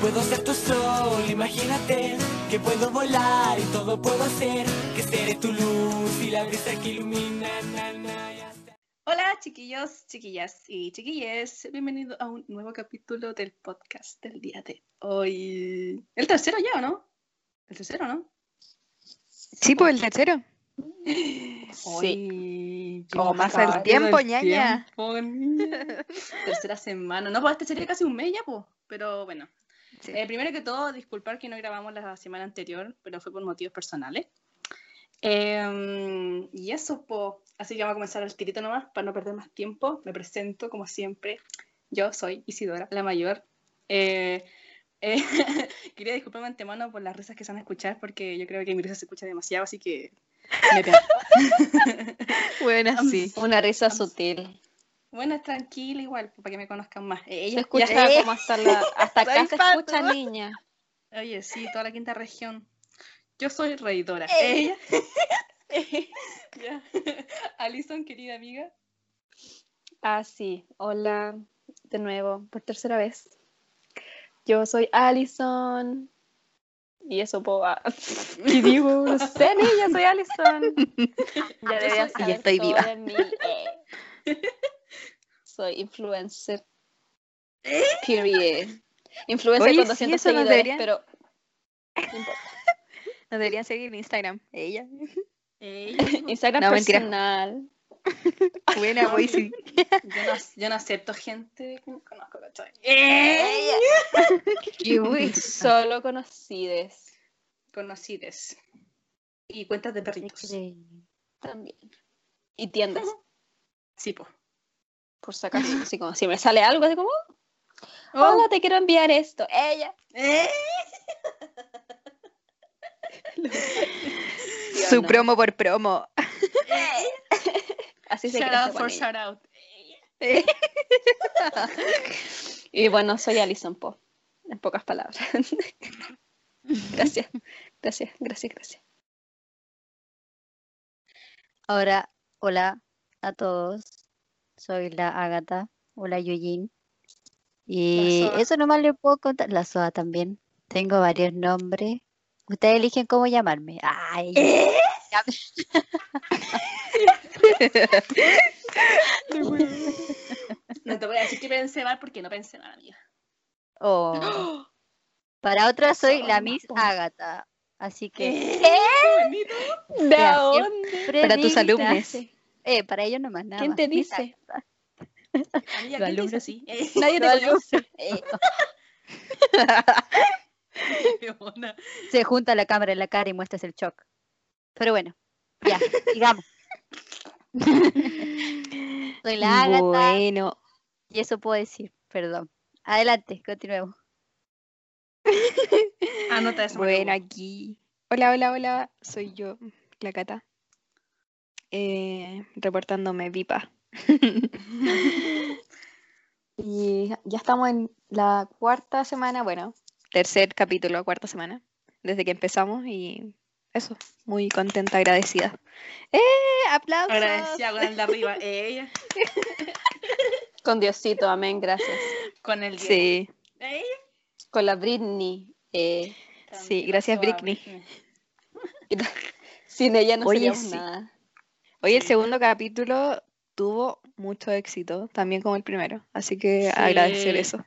Puedo ser tu sol, imagínate que puedo volar y todo puedo hacer. Que seré tu luz y la brisa que ilumina. na, na, ya está. Hola chiquillos, chiquillas y chiquilles, bienvenidos a un nuevo capítulo del podcast del día de hoy. El tercero ya, ¿o no? El tercero, ¿no? Sí, pues el tercero. Sí. Como pasa el tiempo, ñaña. Tercera semana. No, pues este sería casi un mes ya, pues. Pero bueno. Sí. Eh, primero que todo, disculpar que no grabamos la semana anterior, pero fue por motivos personales. Em, y eso, pues. Así que vamos a comenzar el tirito nomás, para no perder más tiempo. Me presento, como siempre. Yo soy Isidora, la mayor. Eh, eh, quería disculparme antemano por las risas que se van a escuchar, porque yo creo que mi risa se escucha demasiado, así que me. Bueno, sí. Una risa sutil. Bueno, es tranquila igual, para que me conozcan más. Se Ella, escucha ya- como hasta, la, hasta acá se pato. escucha niña. Oye, sí, toda la quinta región. Yo soy reidora. Ey. Ella. ya. Alison, querida amiga. Ah, sí. Hola, de nuevo, por tercera vez. Yo soy Alison. Y eso puedo. ah, Y digo, no sé, niña, soy Alison. Ya Yo deberías soy- saber Y estoy viva. de mí, eh. Soy influencer. Period. Influencer Oye, con sí, 200 eso nos seguidores, deberían- pero. no importa. Nos deberían seguir en Instagram. Ella. Ella. Instagram No, mentira. personal. Buena, güey, sí. Yo no, yo no acepto gente que no conozco, ¿cachai? Uy. Solo conocides. Conocides. Y cuentas de perritos. También. Y tiendas, Sí, po. Por si acaso. Así como si me sale algo, así como, Oh. hola, te quiero enviar esto. Ella. Su no. promo por promo. Así se Shout out con for ella. shout out. Y bueno, soy Alison Po. En pocas palabras. gracias. Gracias, gracias, gracias. Ahora, hola a todos. Soy la Ágata. Hola, Yuyin. Y Soa. eso nomás le puedo contar. La Soa también. Tengo varios nombres. Ustedes eligen cómo llamarme. Ay, No te voy a decir que pensé mal porque no pensé mal, amiga. oh. Para otras soy la Miss. Ágata. Así que ¡Qué bonito! ¿De dónde? Para tus alumnos. Eh, para ellos nomás nada ¿Quién más. te dice? Amiga, ¿quién te dice así? Eh, Nadie te conoce. Eh. Se junta la cámara en la cara y muestras el shock. Pero bueno, ya, sigamos. Soy la Ágata Bueno. y eso puedo decir, perdón. Adelante, continuemos. Anota eso. Bueno, aquí. Hola, hola, hola. Soy yo, la Cata. Eh, reportándome vipa. y ya estamos en la cuarta semana, bueno, tercer capítulo, cuarta semana, desde que empezamos y eso, muy contenta, agradecida. ¡Eh! ¡Aplausos! Agradecida con el de arriba. Ella. Con Diosito, amén, gracias. Con el. Sí, Ella. Con la Britney. eh, Sí, gracias, Britney. sin ella no Oye, seríamos sí. nada. Hoy el segundo capítulo tuvo mucho éxito, también como el primero, así que Sí. agradecer eso.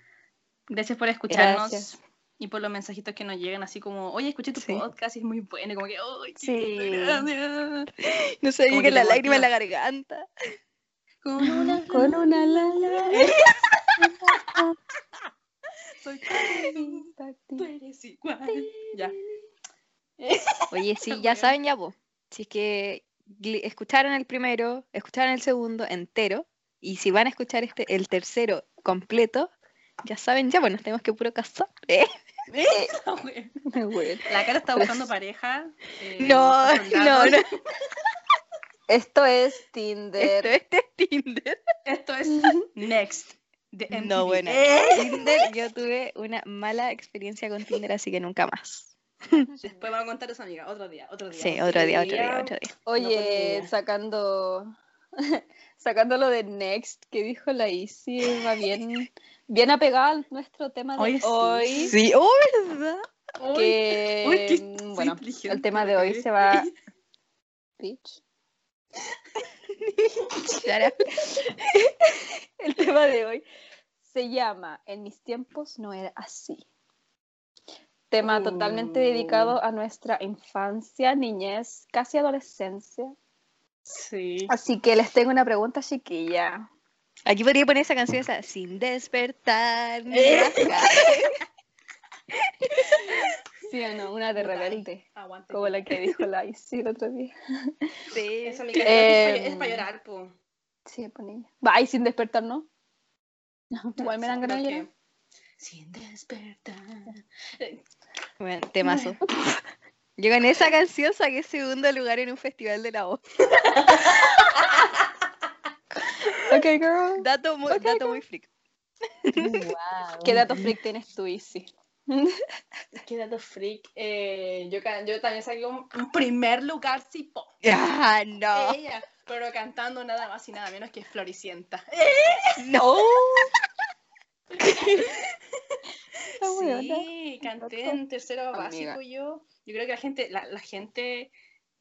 Gracias por escucharnos Gracias. y por los mensajitos que nos llegan, así como, oye, escuché tu Sí. podcast y es muy bueno, y como que, ¡ay, Sí. gracias! No que que la lágrima en la garganta. Con una, Con una lala. soy tú eres igual. Ya. Oye, sí, ya saben ya vos. Si es que escucharon el primero, escucharon el segundo entero, y si van a escuchar este, el tercero completo, ya saben ya, bueno, nos tenemos que puro casar. ¿eh? Bueno. La cara está buscando pareja. eh, No, no, no. Esto es Tinder. Esto, este es Tinder. Esto es Next. de No, bueno. Eh, Tinder, yo tuve una mala experiencia con Tinder, así que nunca más. Después vamos a contar eso, amiga. Otro día, otro día. Sí, otro día, otro día, otro día. Oye, sacando sacando lo de Next que dijo la Isi, va bien, bien apegado a nuestro tema de Oye, hoy. sí. Sí, oh, ¿verdad? que, soy mm, bueno, el tema de la hoy se va... Bitch. El tema de hoy se llama En mis tiempos no era así. Tema totalmente Uh. dedicado a nuestra infancia, niñez, casi adolescencia. Sí. Así que les tengo una pregunta chiquilla. Aquí podría poner esa canción esa, sin despertar. ni Eh. rascar". ¿Sí o no? Una de rebelde. Aguante. Como la que dijo la Isi el otro día. Sí. Esa mi canción es Em, para llorar, po. Sí, por niña. Va, y sin despertar, ¿no? Igual me dan ganas de llorar. Sin despertar. Bueno, temazo. Yo con esa canción saqué segundo lugar en un festival de la voz. Ok, girl. Dato muy, dato muy freak. Wow. ¿Qué datos freak tienes tú, Isi? Qué dato freak. Eh, yo, yo también saqué un, un primer lugar, sí, po. Ah, no. Ella, pero cantando nada más y nada menos que Floricienta. No. Sí, canté en tercero Amiga. básico yo. Yo creo que la gente, la, la gente,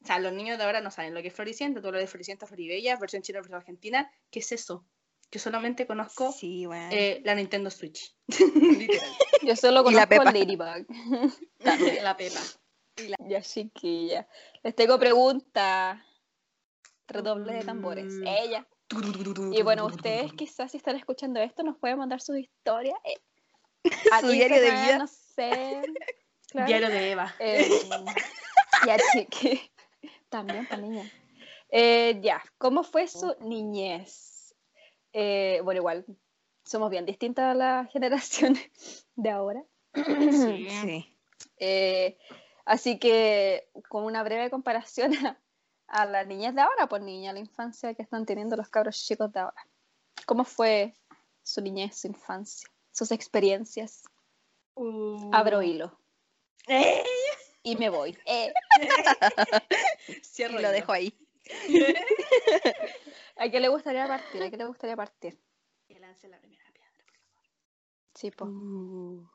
o sea, los niños de ahora no saben lo que es Floricienta, todo lo de Floricienta Floribella, versión china, versión argentina. ¿Qué es eso? Yo solamente conozco Sí, bueno. eh, la Nintendo Switch. Literal. Yo solo Y la conozco Pepa. Ladybug. También la Pepa. Ya, chiquilla. Les tengo pregunta. Redoble de tambores. Mm. Ella. Y bueno, ustedes quizás si están escuchando esto nos pueden mandar sus historias. eh, Su diario de vida. No sé. Claro. Diario de Eva. Eh, ya, chiqui. También para niña. Eh, ya, ¿cómo fue su niñez? Eh, bueno, igual, somos bien distintas a la generación de ahora. Sí. Sí. Eh, así que, con una breve comparación a, a las niñas de ahora, pues niña, la infancia que están teniendo los cabros chicos de ahora. ¿Cómo fue su niñez, su infancia, sus experiencias? Uh. Abro hilo ¡Eh! y me voy. Eh, Y Cierro lo hilo. dejo ahí. ¿A qué le gustaría partir? ¿A qué le gustaría partir? Que lance la primera piedra. Sí, pues. Uh.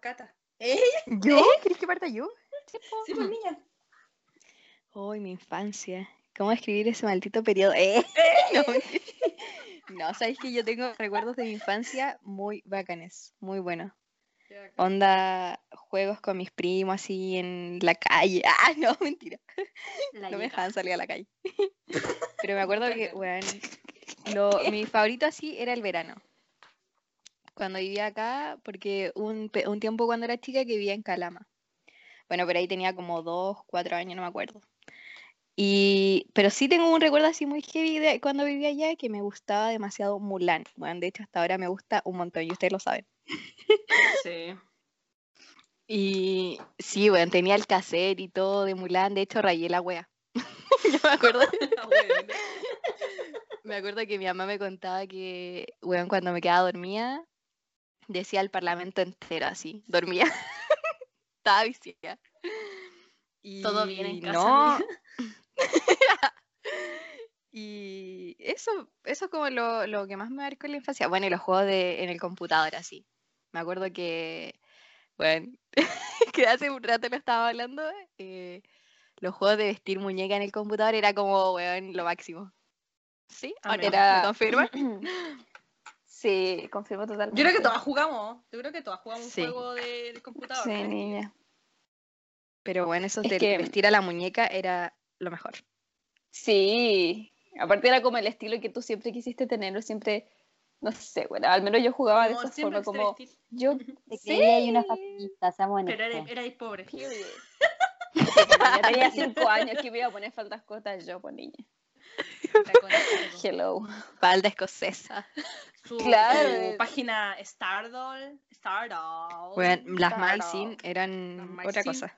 Cata. ¿Yo? ¿Quieres que parta yo? Sí, pues, niña. Uy, mi infancia. ¿Cómo escribir ese maldito periodo? Eh, No, no, sabes que yo tengo recuerdos de mi infancia muy bacanes, muy buenos. Onda, juegos con mis primos así en la calle. Ah, no, mentira. La No me dejaban salir a la calle. Pero me acuerdo que, bueno, mi favorito así era el verano. Cuando vivía acá, porque un, un tiempo cuando era chica que vivía en Calama. Bueno, pero ahí tenía como dos, cuatro años, no me acuerdo. Y, pero sí tengo un recuerdo así muy heavy de cuando vivía allá que me gustaba demasiado Mulan. Bueno, de hecho hasta ahora me gusta un montón y ustedes lo saben. Sí. Y sí, bueno, tenía el cassette y todo de Mulan. De hecho, rayé la wea. Yo me acuerdo. Ah. Me acuerdo que mi mamá me contaba que, weón, cuando me quedaba dormida, decía el parlamento entero así, dormía. Estaba viciada. Y Todo bien en casa, No. y eso, eso es como lo, lo que más me marcó en la infancia. Bueno, y los juegos de, en el computador, así. Me acuerdo que, bueno, que hace un rato lo estaba hablando, eh, los juegos de vestir muñeca en el computador era como, weón, lo máximo. ¿Sí? ¿O no? Amiga. ¿Me Era- confirman? Sí, confirmo totalmente. Yo creo que todas jugamos. Yo creo que todas jugamos un juego de, de computador. Sí, ¿no? niña. Pero bueno, eso Es de que- vestir a la muñeca era lo mejor. Sí. Aparte era como el estilo que tú siempre quisiste tenerlo, siempre, no sé, bueno, al menos yo jugaba de Como esa siempre forma, como yo... Te Sí. creía ahí una fashionista, seamos Pero erais erais pobre. Tenía cinco años que me iba a poner faltas cortas yo, pues niña. Hello. Falda escocesa. Su, Claro. su página Stardoll. Stardoll. Bueno, las. Maisin eran Las otra cosa.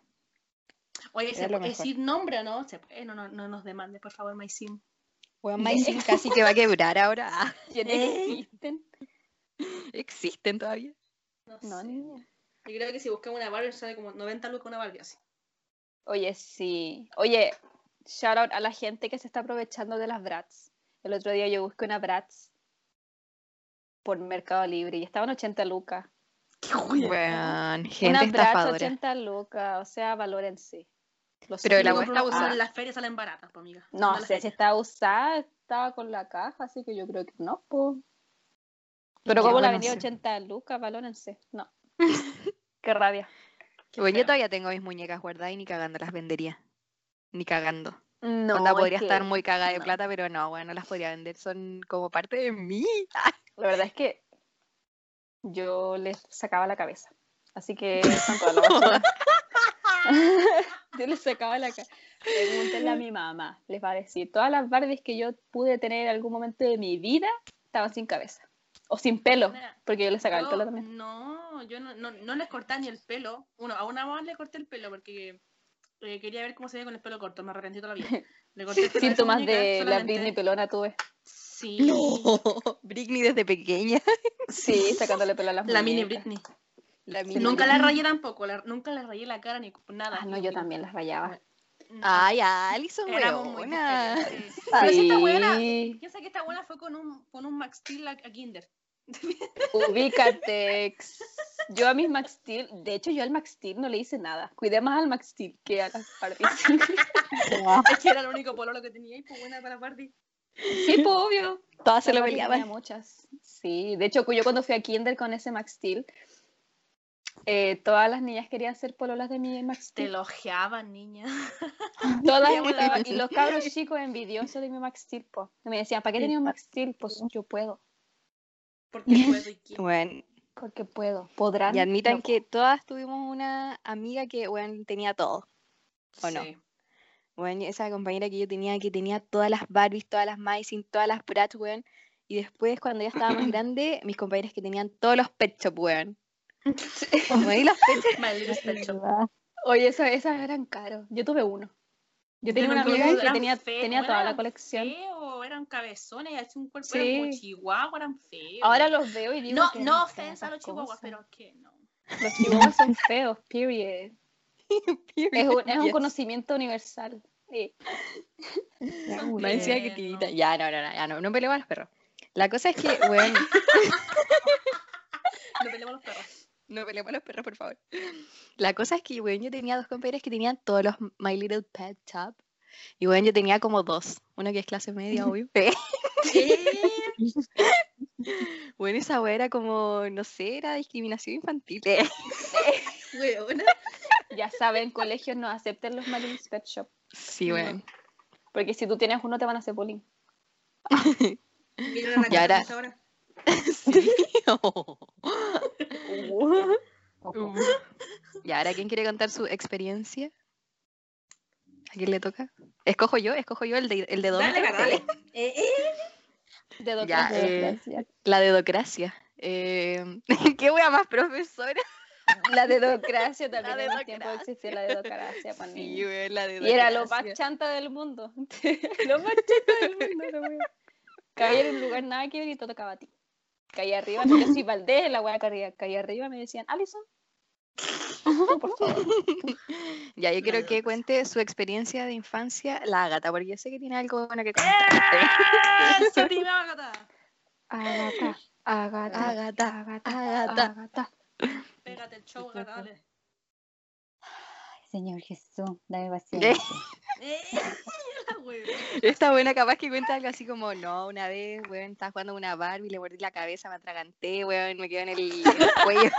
Oye, ¿se puede mejor. decir nombre no? ¿Se puede? No, no, no nos demande, por favor, Maisim. Bueno, Maisin casi que va a quebrar ahora. Ah, ¿Quiénes existen? existen todavía. No, No, sé. niña. Yo creo que si buscamos una Barbie sale como 90 lucas una Barbie así. Oye, sí. Oye, shout out a la gente que se está aprovechando de las brats. El otro día yo busqué una brats por Mercado Libre y estaban 80 lucas. Weón, gente Una brats estafadora. 80 lucas, o sea, valórense. Lo Pero la está usada. En las ferias salen baratas, pues, amiga. No sé si estaba usada, estaba con la caja, así que yo creo que no, po. Pero como la vendía sí. 80 lucas, valórense. No. Qué rabia. Bueno, yo todavía tengo mis muñecas guardadas y ni cagando las vendería. Ni cagando. No, Onda es podría que estar muy cagada de no. plata, pero no, bueno, no las podría vender. Son como parte de mí. La verdad es que yo les sacaba la cabeza. Así que están todas las. yo les sacaba la cabeza. Pregúntenle a mi mamá. Les va a decir, todas las Barbies que yo pude tener en algún momento de mi vida estaban sin cabeza. O sin pelo, porque yo les sacaba el pelo también. No, yo no, no, no les cortaba ni el pelo. Uno, a una más le corté el pelo porque eh, quería ver cómo se ve con el pelo corto. Me arrepentí toda la vida. Le corté el pelo Síntomas de la Britney pelona tuve. Sí. Britney desde pequeña. Sí, sacándole pelo a las La mini. Britney. La Sí. Nunca la rayé tampoco. la- nunca la rayé la cara ni nada. Ah, no, yo también las rayaba. No. Ay, Alison, Éramos muy weona. diferentes. Pero si esta buena, Sí, piensa que esta buena fue con un, con un Max Steel a, a Kinder. ubícate. Yo a mis Max Steel, de hecho yo al Max Steel no le hice nada. Cuidé más al Max Steel que a las Barbies. Es que era el único pololo que tenía y pues buena para Barbie. Sí, pues obvio. Todas se La lo peleaban. muchas. Sí, de hecho yo cuando fui a Kinder con ese Max Steel, eh, todas las niñas querían ser pololas de mi Max Te elogiaban, niña. Todas estaban- y los cabros chicos envidiosos de mi Max Steel, po. Me decían, ¿para qué tenía un Max Steel? Pues yo puedo, Porque puedo y quiero. Bueno, porque puedo. ¿Podrán? y admitan No. que todas tuvimos una amiga que, weón, tenía todo. ¿O no? Bueno, esa compañera que yo tenía, que tenía todas las Barbies, todas las Mycin, todas las Bratz, weón. Y después, cuando ya estaba más grande, mis compañeras que tenían todos los Pet Shop, weón. Little Pet Shop. ¿Verdad? Oye, esas, esas eran caros. Yo tuve uno. Yo tenía una amiga que tenía, feos, tenía toda la eran colección. Feos, eran cabezones, así un cuerpo Sí. eran como chihuahua, eran feos. Ahora los veo y digo no, que no ofensa a los chihuahuas, cosas. pero que no. Los chihuahuas son feos, period. Es un, es un Yes. conocimiento universal. Sí. Me decía que tiernos. tita. Ya, no, no, no, ya no, no peleo a los perros. La cosa es que, weón, No peleamos a los perros. No peleemos a los perros, por favor. La cosa es que, weón, yo tenía dos compañeras que tenían todos los My Little Pet Shop. Y, weón, yo tenía como dos. Una que es clase media, obvio. Bueno, esa weá era como, no sé, era discriminación infantil. Weona. Ya saben, colegios no acepten los Marilyn's Pet Shop. Sí, No. weón. Porque si tú tienes uno te van a hacer bullying. Miren a la Y ahora. Sí. ¿Y ahora quién quiere contar su experiencia? ¿A quién le toca? ¿Escojo yo? ¿Escojo yo el de, el de Dale, dale. Eh, eh. De Ya, doctor. eh, Gracias. La dedocracia. Eh, ¿Qué wea más profesora? La dedocracia también La en el tiempo dedocracia. existía la dedocracia para Sí, niños. weón, la Y era lo más chanta del mundo. lo más chanta del mundo. Caía en un lugar nada que ver y te tocaba a ti. Caía arriba, no yo soy Valdés, la wea caía, caía arriba, me decían, Alison. Tú, por favor. Ya, yo quiero que cuente su experiencia de infancia, la Agata, porque yo sé que tiene algo bueno que contar. ¡Eh! Prima Agatha. Agata, agata, Agata, agata, Agata. agata. Pégate el show, Agatha, dale. Señor Jesús, dame paciencia. Eh. Esta buena capaz que cuenta algo así como, no, una vez, weón, estaba jugando una Barbie, le mordí la cabeza, me atraganté, weón, me quedó en el, en el cuello.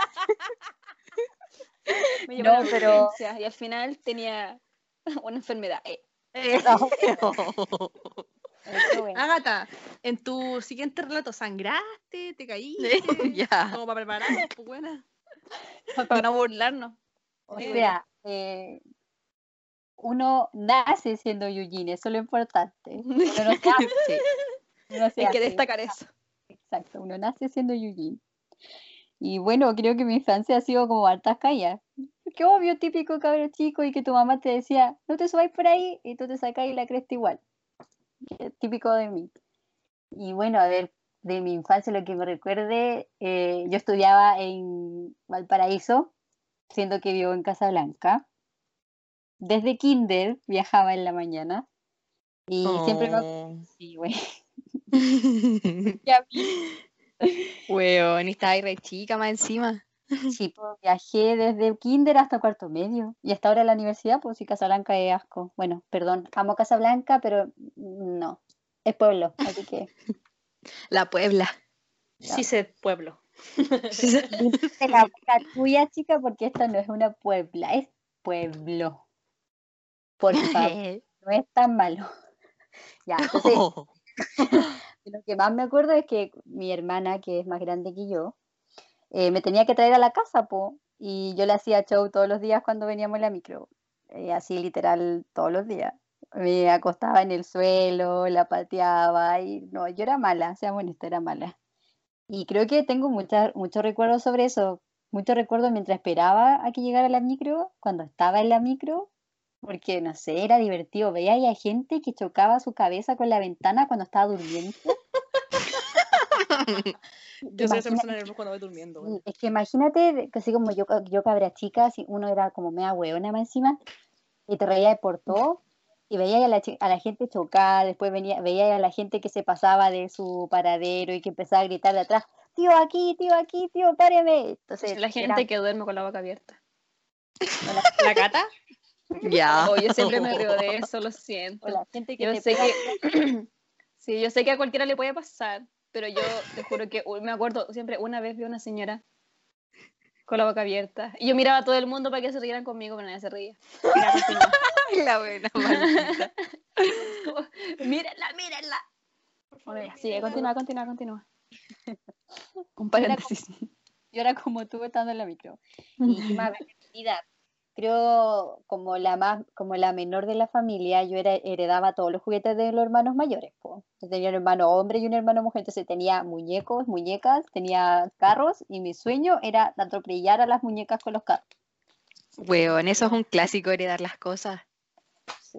Me No, pero- y al final tenía una enfermedad. Eh, bueno. Agatha, en tu siguiente relato, ¿sangraste? ¿Te caíste? ya. Como para prepararnos, pues buena. para no burlarnos. O Eh, sea, eh, uno nace siendo Eugene, eso es lo importante. Uno no se hace, Sí. uno se Hay que destacar eso. Exacto, uno nace siendo Eugene. Y bueno, creo que mi infancia ha sido como hartas calles. Qué obvio, típico cabro chico y que tu mamá te decía, no te subáis por ahí y tú te sacáis la cresta igual. Es típico de mí. Y bueno, a ver, de mi infancia lo que me recuerde, eh, yo estudiaba en Valparaíso, siendo que vivo en Casablanca. Desde kinder viajaba en la mañana Y siempre me Oh. sí, güey. Weón, estaba ahí re chica más encima. Sí, pues, viajé desde kinder hasta cuarto medio. Y hasta ahora en la universidad, pues sí, Casablanca es asco. Bueno, perdón, amo Casablanca, pero no. Es pueblo, así que. La Puebla. Sí, sé pueblo. Límpiate la tuya, chica, porque esta no es una puebla, es pueblo. Por favor, no es tan malo. Ya, entonces, lo que más me acuerdo es que mi hermana, que es más grande que yo, eh, me tenía que traer a la casa, po, y yo le hacía show todos los días cuando veníamos en la micro, eh, así literal todos los días. Me acostaba en el suelo, la pateaba, y no, yo era mala, seamos honestos, era mala. Y creo que tengo muchos recuerdos sobre eso, muchos recuerdos mientras esperaba a que llegara la micro, cuando estaba en la micro, porque no sé, era divertido. Veía a gente que chocaba su cabeza con la ventana cuando estaba durmiendo. Yo soy esa persona nerviosa cuando voy durmiendo. Es que imagínate, de- que así como yo, yo cabra chica, si uno era como mea hueona más encima, y te reías por todo, y veías a la, a la gente chocar, después venía, veías a la gente que se pasaba de su paradero y que empezaba a gritar de atrás, tío aquí, tío aquí, tío, páreme. Entonces, La gente era- que duerme con la boca abierta. ¿La cata? Ya. Oh, yo siempre me río de eso, lo siento. o la gente que Yo sé pega- que sí, yo sé que a cualquiera le puede pasar, pero yo te juro que me acuerdo siempre una vez vi a una señora con la boca abierta y yo miraba a todo el mundo para que se rieran conmigo, pero nadie se reía. La buena maldita. Mírenla, mírenla. Bueno, sigue, continúa, continúa, continúa. Un paréntesis. yo era como tú estando en la micro. Y más creo como la más, como la menor de la familia, yo era, heredaba todos los juguetes de los hermanos mayores. po. Yo tenía un hermano hombre y un hermano mujer, entonces tenía muñecos, muñecas, tenía carros y mi sueño era atropellar a las muñecas con los carros. Weón, eso es un clásico heredar las cosas. Sí.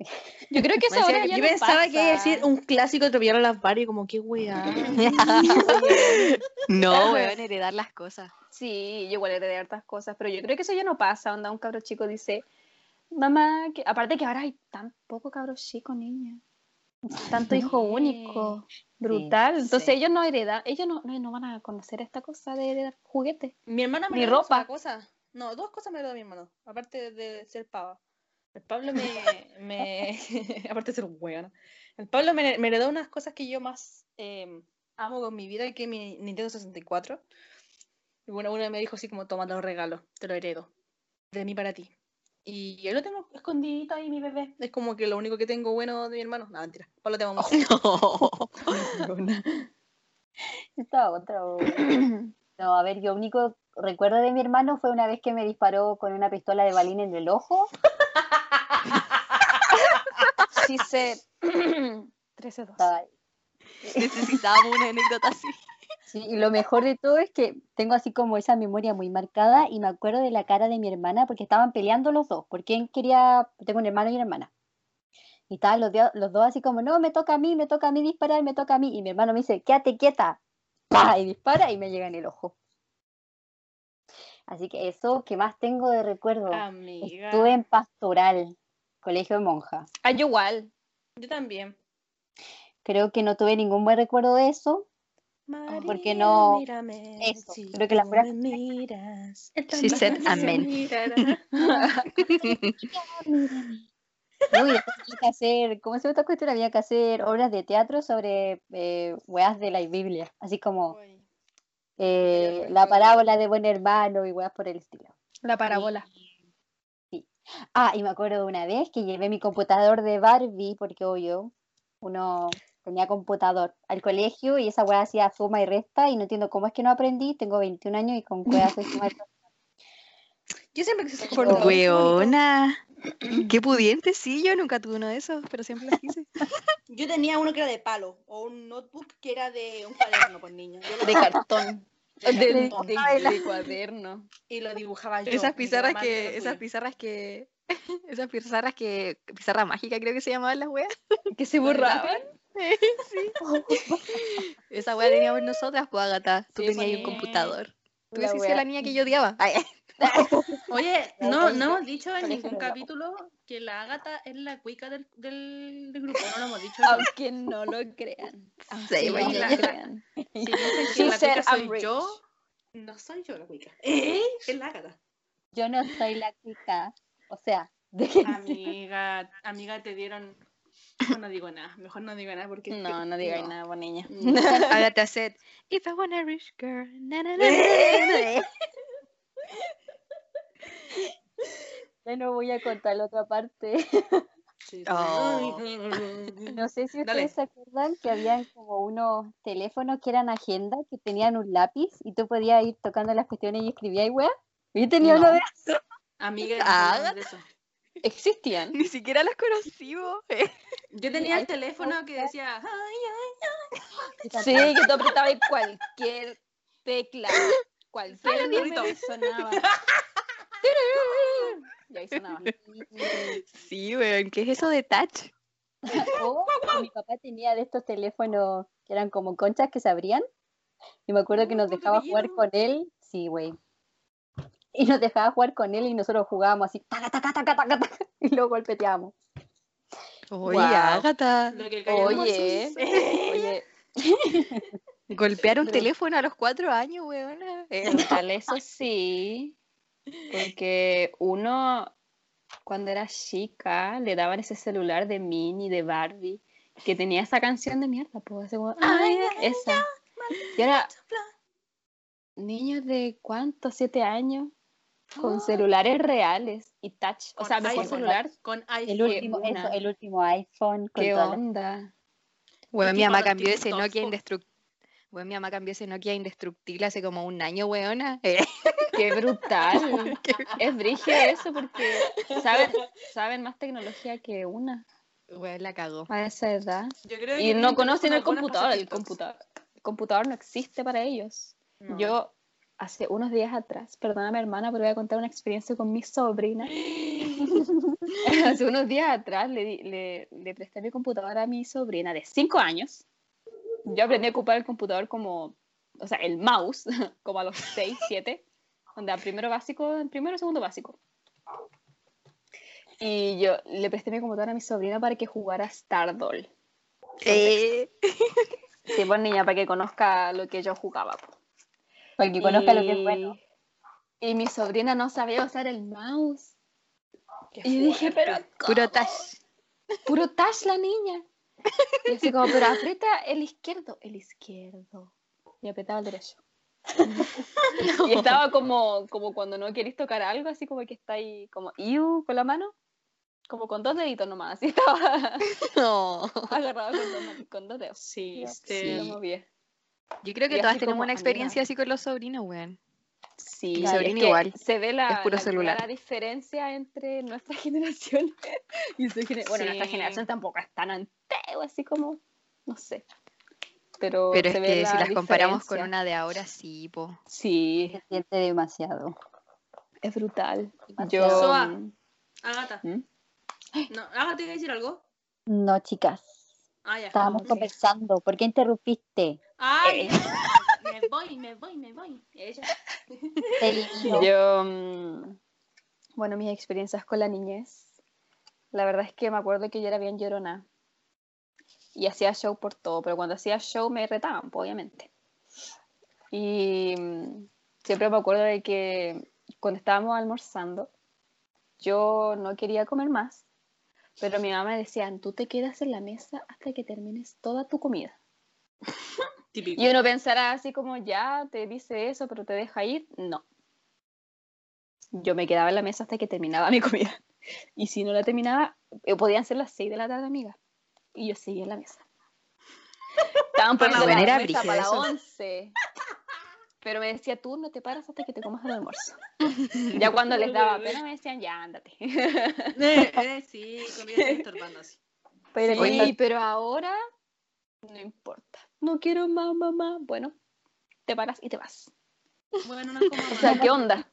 Yo creo que eso ahora yo ya Yo no pensaba que iba a decir un clásico atropellar a las Barbie, como qué weá. No, weón, heredar las cosas. Sí, yo igual heredé hartas cosas, pero yo creo que eso ya no pasa. Onda, un cabro chico dice, mamá, que... aparte que ahora hay tan poco cabros chicos, niña. Tanto hijo único. Brutal. Entonces sí. ellos no heredan, ellos no, no, no van a conocer esta cosa de heredar juguetes. Mi hermana me Ni heredó ropa. una cosa. No, dos cosas me heredó mi hermano. Aparte de ser pava. El Pablo me. me aparte de ser un weón. El Pablo me, me heredó unas cosas que yo más eh, amo con mi vida, que es mi Nintendo 64. Y bueno, uno me dijo así como, toma los regalos, te lo heredo. De mí para ti. Y yo lo tengo escondidito ahí, mi bebé. Es como que lo único que tengo bueno de mi hermano. No, mentira. Pablo te amo mucho. Esta otra. o- No, a ver, yo único recuerdo de mi hermano fue una vez que me disparó con una pistola de balín en el ojo. Sí sé. 13-2. Estaba ahí. Necesitábamos una anécdota así. Sí, y lo mejor de todo es que tengo así como esa memoria muy marcada y me acuerdo de la cara de mi hermana porque estaban peleando los dos, porque él quería, tengo un hermano y una hermana. Y estaban los, los dos así como, no, me toca a mí, me toca a mí disparar, me toca a mí. Y mi hermano me dice, quédate quieta. ¡Pah! Y dispara y me llega en el ojo. Así que eso que más tengo de recuerdo. Amiga. Estuve en pastoral, colegio de monja. Ah, yo igual. Yo también. Creo que no tuve ningún buen recuerdo de eso. Porque María, no- mírame, eso, si creo que la frase- miras. Said amen. Uy, había que hacer, ¿cómo se llama esta cuestión? Había que hacer obras de teatro sobre eh, weas de la Biblia, así como eh, la parábola de buen hermano y weas por el estilo. La parábola. Sí. Ah, y me acuerdo de una vez que llevé mi computador de Barbie, porque obvio, uno tenía computador al colegio y esa wea hacía suma y resta y no entiendo cómo es que no aprendí, tengo 21 años y con weas hacer suma y resta. Yo siempre quise ser. Weona. Qué pudiente, sí, yo nunca tuve uno de esos, pero siempre los quise. Yo tenía uno que era de palo o un notebook que era de un cuaderno con niños. De cartón. De, De de, cartón. de- de cuaderno. y lo dibujaba yo. Esas pizarras que, esas pizarras que, esas pizarras que, pizarra mágica creo que se llamaban las weas. Que se borraban. Esa wea teníamos nosotras, pues Agatha. Tú Sí, tenías ahí un pues. computador. Tú La sí wea. la niña que yo odiaba. Ay, Oye, No, no, hemos dicho en ningún capítulo que la Ágata es la cuica del, del, del grupo. No lo hemos dicho. Aunque no lo crean. Aunque Sí, no bueno. lo La- crean. Si piensan que la cuica soy rich. yo, no soy yo la cuica. ¿Eh? Es la Ágata. Yo no soy la chica. O sea, déjense. Amiga, amiga, te dieron. Mejor no digo nada. Mejor no digo nada porque. No, no digáis nada, por niña. No. Agatha said, if I want a rich girl, na, na, na, na, na, na". Ya no voy a contar la otra parte. Sí, sí. Oh. No sé si Dale. ustedes se acuerdan que habían como unos teléfonos que eran agenda, que tenían un lápiz y tú podías ir tocando las cuestiones y escribías, weá. Yo tenía uno No. de esos. Amiga, Ah, no de eso. Existían. Ni siquiera los conocí, vos. eh. Yo tenía el teléfono que decía. "Ay, ay". Sí, que tú apretabas cualquier tecla. Cualquier Sale, número y Nito. sonaba. Y ahí sonaba. Sí, weón, ¿qué es eso de touch? O mi papá tenía de estos teléfonos que eran como conchas que se abrían. Y me acuerdo que nos Oh, dejaba jugar con él. Sí, güey. Y nos dejaba jugar con él y nosotros jugábamos así, taca, taca, taca, taca, taca, y lo golpeteábamos. Oye. Agatha, gallo Oye, oye, golpear un Pero- teléfono a los cuatro años, weona. Eh, brutal, eso sí. Porque uno, cuando era chica, le daban ese celular de Minnie, de Barbie, que tenía esa canción de mierda, pues, como, ay, esa. Y ahora, niños de cuántos, siete años, con celulares reales y touch, o sea, mejor celular. Con iPhone. El último, eso, el último iPhone. Con ¿Qué onda? Weón, mi mamá cambió ese Nokia indestructible. Weón, mi mamá cambió ese Nokia indestructible hace como un año, weona. Eh, Qué brutal. es brígido eso porque saben, saben más tecnología que una Weón, la cagó. a esa edad. Yo creo Y que no conocen el computador, el computador. El computador no existe para ellos. No. Yo hace unos días atrás, perdóname hermana, pero voy a contar una experiencia con mi sobrina. hace unos días atrás le, le, le presté mi computadora a mi sobrina de 5 años. Yo aprendí a ocupar el computador como, o sea, el mouse, como a los 6, 7, donde a primero básico, primero segundo básico. Y yo le presté mi computadora a mi sobrina para que jugara Stardoll. Eh, Sí, pues niña, para que conozca lo que yo jugaba. po. Para que conozca lo que es Y- bueno. Y mi sobrina no sabía usar el mouse. Y dije, pero puro touch. puro touch la niña. Y así como, pero aprieta el izquierdo, el izquierdo. Y apretaba el derecho. Y estaba como, como cuando no querés tocar algo, así como que está ahí como iu con la mano. Como con dos deditos nomás, así estaba No. agarrado con dos, con dos dedos. Sí, Y este, lo movía. Yo creo que Y todas tenemos una amiga. experiencia así con los sobrinos, weón. Sí, Mi y es sobrina que igual. Se ve la, Es puro la celular. clara diferencia entre nuestra generación y su generación. Bueno, nuestra generación tampoco es tan antigua, así como, no sé. Pero, Pero es se ve que si la las comparamos con una de ahora, sí, po. Sí, Se siente demasiado. es brutal. Demasiado. Yo. Soa. mm, Ágata. ¿Mm? No, Ágata, ¿te iba a decir algo? No, chicas. Ah, ya. Estábamos Sí. conversando. ¿Por qué interrumpiste? Ay, Eh. me voy, me voy, me voy. Ella. Yo, mm, bueno, mis experiencias con la niñez. La verdad es que me acuerdo que yo era bien llorona. Y hacía show por todo, pero cuando hacía show me retaban, pues, obviamente. Y mm, siempre me acuerdo de que cuando estábamos almorzando, yo no quería comer más, pero mi mamá me decía, tú te quedas en la mesa hasta que termines toda tu comida. Típico. Y uno pensará así como, ya, te dice eso, pero te deja ir. No. Yo me quedaba en la mesa hasta que terminaba mi comida. Y si no la terminaba, eh, podían ser las 6 de la tarde, amiga. Y yo seguía en la mesa. Estaban Para la poniendo la era mesa para las eso. 11. Pero me decía, tú no te paras hasta que te comas el almuerzo. Ya cuando les daba pena me decían, ya, ándate. Eh, eh, sí, estorbando así. Pero Sí, cuenta- pero ahora no importa. No quiero más, mamá. Bueno, te paras y te vas. Bueno, no es como. O sea, ¿qué onda?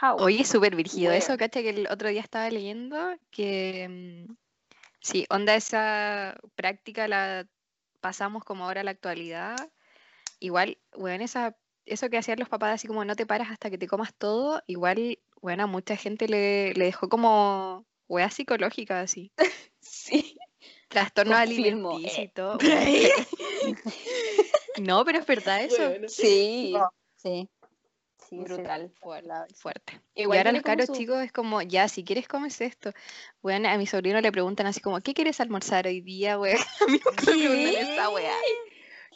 How? Oye, súper virgido Wea. eso, cacha que el otro día estaba leyendo que mm, sí, onda esa práctica la pasamos como ahora a la actualidad. Igual, weón, esa eso que hacían los papás, así como no te paras hasta que te comas todo, igual, bueno, a mucha gente le, le dejó como wea psicológica, así. Sí. Trastorno Confirmo, alimenticio eh. y todo. no, pero es verdad eso. Sí. Sí. Brutal. Fuerte. fuerte. Igual y ahora los caros su- chicos es como, ya, si quieres comes esto. Bueno, a mi sobrino le preguntan así como, ¿qué quieres almorzar hoy día, güey? A mí me preguntan weá.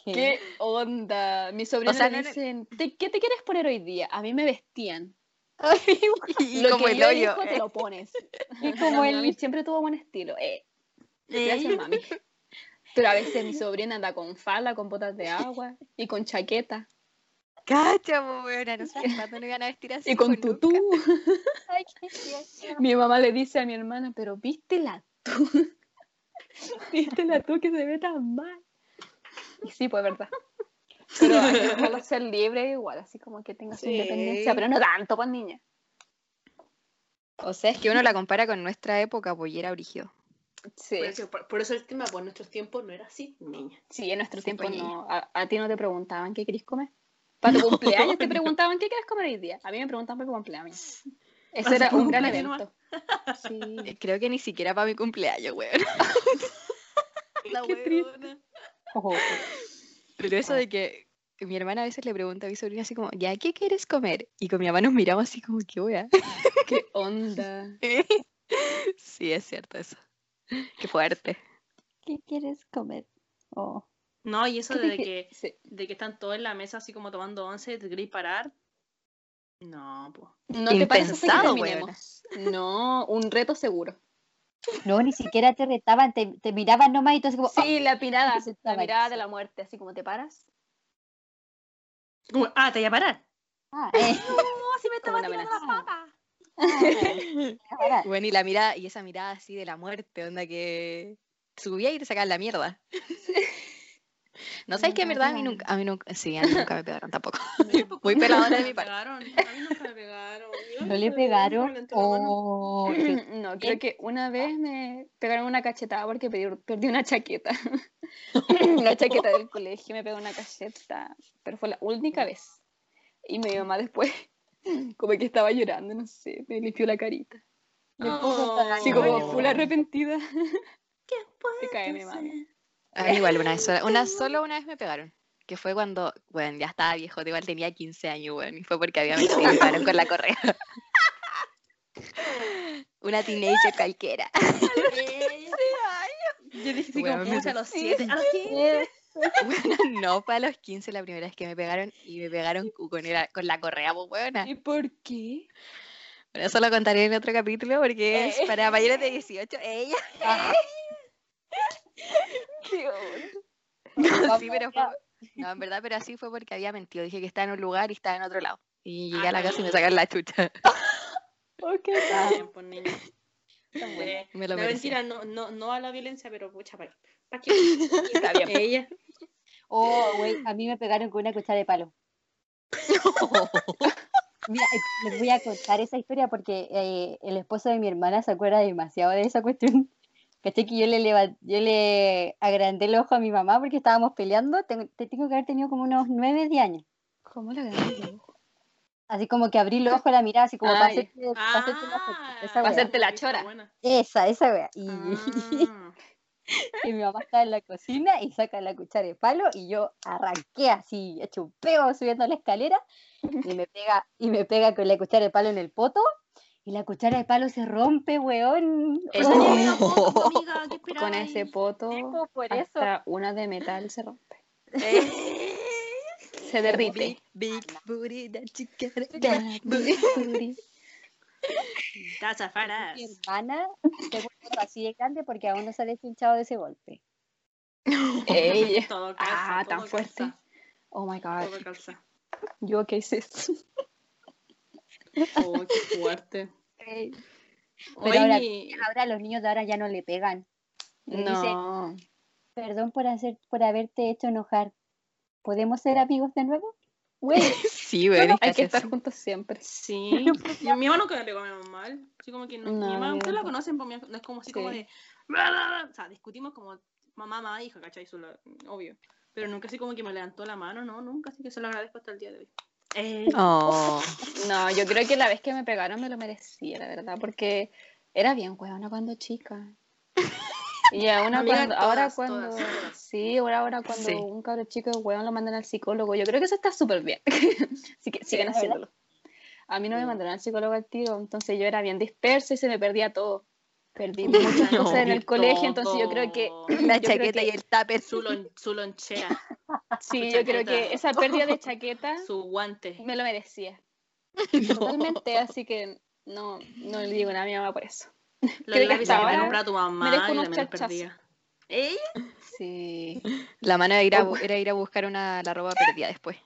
¿Qué? ¿Qué onda? Mis sobrinos sea, me no- no- dicen, "¿Te- ¿qué te quieres poner hoy día? A mí me vestían. Y lo como que el yo hoyo. elijo, te lo pones. Y Como mi el- mami siempre tuvo buen estilo. Eh. Gracias, mami. Pero a veces mi sobrina anda con falda, con botas de agua y con chaqueta Cacha, weona, no sé cuándo no iban a vestir así. y con tutú. Ay, qué. Mi mamá le dice a mi hermana, pero vístela tú. vístela tú que se ve tan mal. Y sí, pues verdad. Pero hay que dejarlo ser libre igual, así como que tenga su Sí. independencia, pero no tanto, pues niña. O sea, es que uno la compara con nuestra época, pues y era brígido. Sí. Por eso, por- por eso el tema, pues en nuestros tiempos no era así, niña. Sí, en nuestro Sí, tiempo pues, no. A, a ti no te preguntaban qué querés comer. Para tu cumpleaños te preguntaban qué quieres comer hoy día. A mí me preguntaban por tu cumpleaños. Eso era un gran evento. Sí. Creo que ni siquiera para mi cumpleaños, weón. La Qué triste. Ojo. Pero eso de que mi hermana a veces le pregunta a mi sobrina así como, ¿ya qué quieres comer? Y con mi mamá nos miramos así como, ¿qué wea? ¿Qué onda? sí, es cierto eso. Qué fuerte. ¿Qué quieres comer? Oh. No, y eso ¿Qué de que, Sí. de que están todos en la mesa así como tomando once te queréis parar. No, pues. No te parece que terminemos. No, un reto seguro. No, ni siquiera te retaban, te, te miraban nomás y tú así como. Sí, la mirada, la mirada de la muerte, así como te paras. Como, ah, te voy a parar. "Ah, eh, No, si me estaba tirando la amenaza. papa. ahora". Bueno, y la mirada, y esa mirada así de la muerte, onda que subía y te sacaban la mierda. No sabes que en verdad a mí nunca, a mí nunca, sí, a mí nunca me pegaron tampoco. Muy peladora de mi parte. pegaron. A mí nunca me pegaron. Yo ¿No le pegaron? Oh, No, creo que una vez me pegaron una cachetada porque perdí, perdí una chaqueta. una chaqueta del colegio, me pegó una cacheta, pero fue la única vez. Y mi mamá después, como que estaba llorando, no sé, me limpió la carita. puso para Así como full arrepentida. ¿Qué Se cae mi puede mamá. A mí igual, una vez sola, una, solo una vez me pegaron. Que fue cuando, bueno, ya estaba viejo, igual tenía 15 años, bueno, y fue porque había me pegaron con la correa. Una teenager cualquiera. Yo dije Weón, como, me a los 7, a los 15. Bueno, no fue a los 15 la primera vez que me pegaron y me pegaron con, el- con la correa, pues buena. ¿Y por qué? Bueno, eso lo contaré en otro capítulo porque es Eh. para mayores de 18. Ella. No, sí, pero fue. No, en verdad, pero así fue porque había mentido. Dije que estaba en un lugar y estaba en otro lado. Y llegué a la casa y me sacaron la chucha. Ok. Está bien, pues, niña. Tan bueno. Eh, Me lo no, mentira, no, no, no a la violencia, pero pucha, para, ¿para qué? Está bien. Ella. Oh, güey, a mí me pegaron con una cuchara de palo. Mira, eh, les voy a contar esa historia porque eh, el esposo de mi hermana se acuerda demasiado de esa cuestión. Caché que yo le, leva- yo le agrandé el ojo a mi mamá porque estábamos peleando. Tengo, te tengo que haber tenido como unos 9, 10 años. ¿Cómo la gané? Así como que abrí el ojo, la mirada, así como para hacerte, para hacerte la foto. Esa Para wea. hacerte la está chora. Esa, esa wea. Y, Ah. y mi mamá estaba en la cocina y saca la cuchara de palo y yo arranqué así, hecho un peo subiendo la escalera y me pega, y me pega con la cuchara de palo en el poto y la cuchara de palo se rompe, weón. Eso Oh, poco, amiga, ¿qué Con ese poto, por eso. hasta una de metal se rompe. Eh, Se derrite. Big, big booty that got, that booty. That's a fat mi hermana se vuelve así de grande porque aún no se ha deshinchado de ese golpe. Ella. Todo calza, Ah, tan fuerte. calza, Oh my god. Todo calza. ¿Yo qué hice esto? Oh, qué fuerte. Pero Oye, ahora- Ahora los niños de ahora ya no le pegan. Le dicen, No. perdón por hacer, por haberte hecho enojar. ¿Podemos ser amigos de nuevo? Güey, Sí, bueno, Hay que estar juntos siempre. Sí, mi, mi mamá nunca me pegó a mi mamá mal. Así como que no, No, mi mamá, yo ustedes la conocen, pues, mi- no es como así como Sí. de. "Bla, bla, bla". O sea, discutimos como mamá, mamá, hija, ¿cachai? Eso lo- obvio. Pero nunca así como que me levantó la mano, no, nunca, así que se lo agradezco hasta el día de hoy. Eh, Oh. No, yo creo que la vez que me pegaron me lo merecía, la verdad, porque era bien huevona cuando chica. Y ahora Amiga, cuando, ahora cuando, todas, sí, ahora, ahora cuando Sí. un cabro chico huevón lo mandan al psicólogo, yo creo que eso está súper bien. Así que sigan haciéndolo. A mí no me mandaron al psicólogo al tiro, entonces yo era bien dispersa y se me perdía todo. Perdí muchas No. cosas en el colegio, entonces yo creo que. La chaqueta que- y el tupper. Su, lon- su lonchera, sí, su yo creo que esa pérdida de chaqueta su guante. me lo merecía. Totalmente, así que no, no le digo nada a mi mamá por eso. Los Creo que compraba tu mamá y charchazos. perdía. ¿Ella? Sí. La mano era ir a, era ir a buscar una, la ropa perdida después.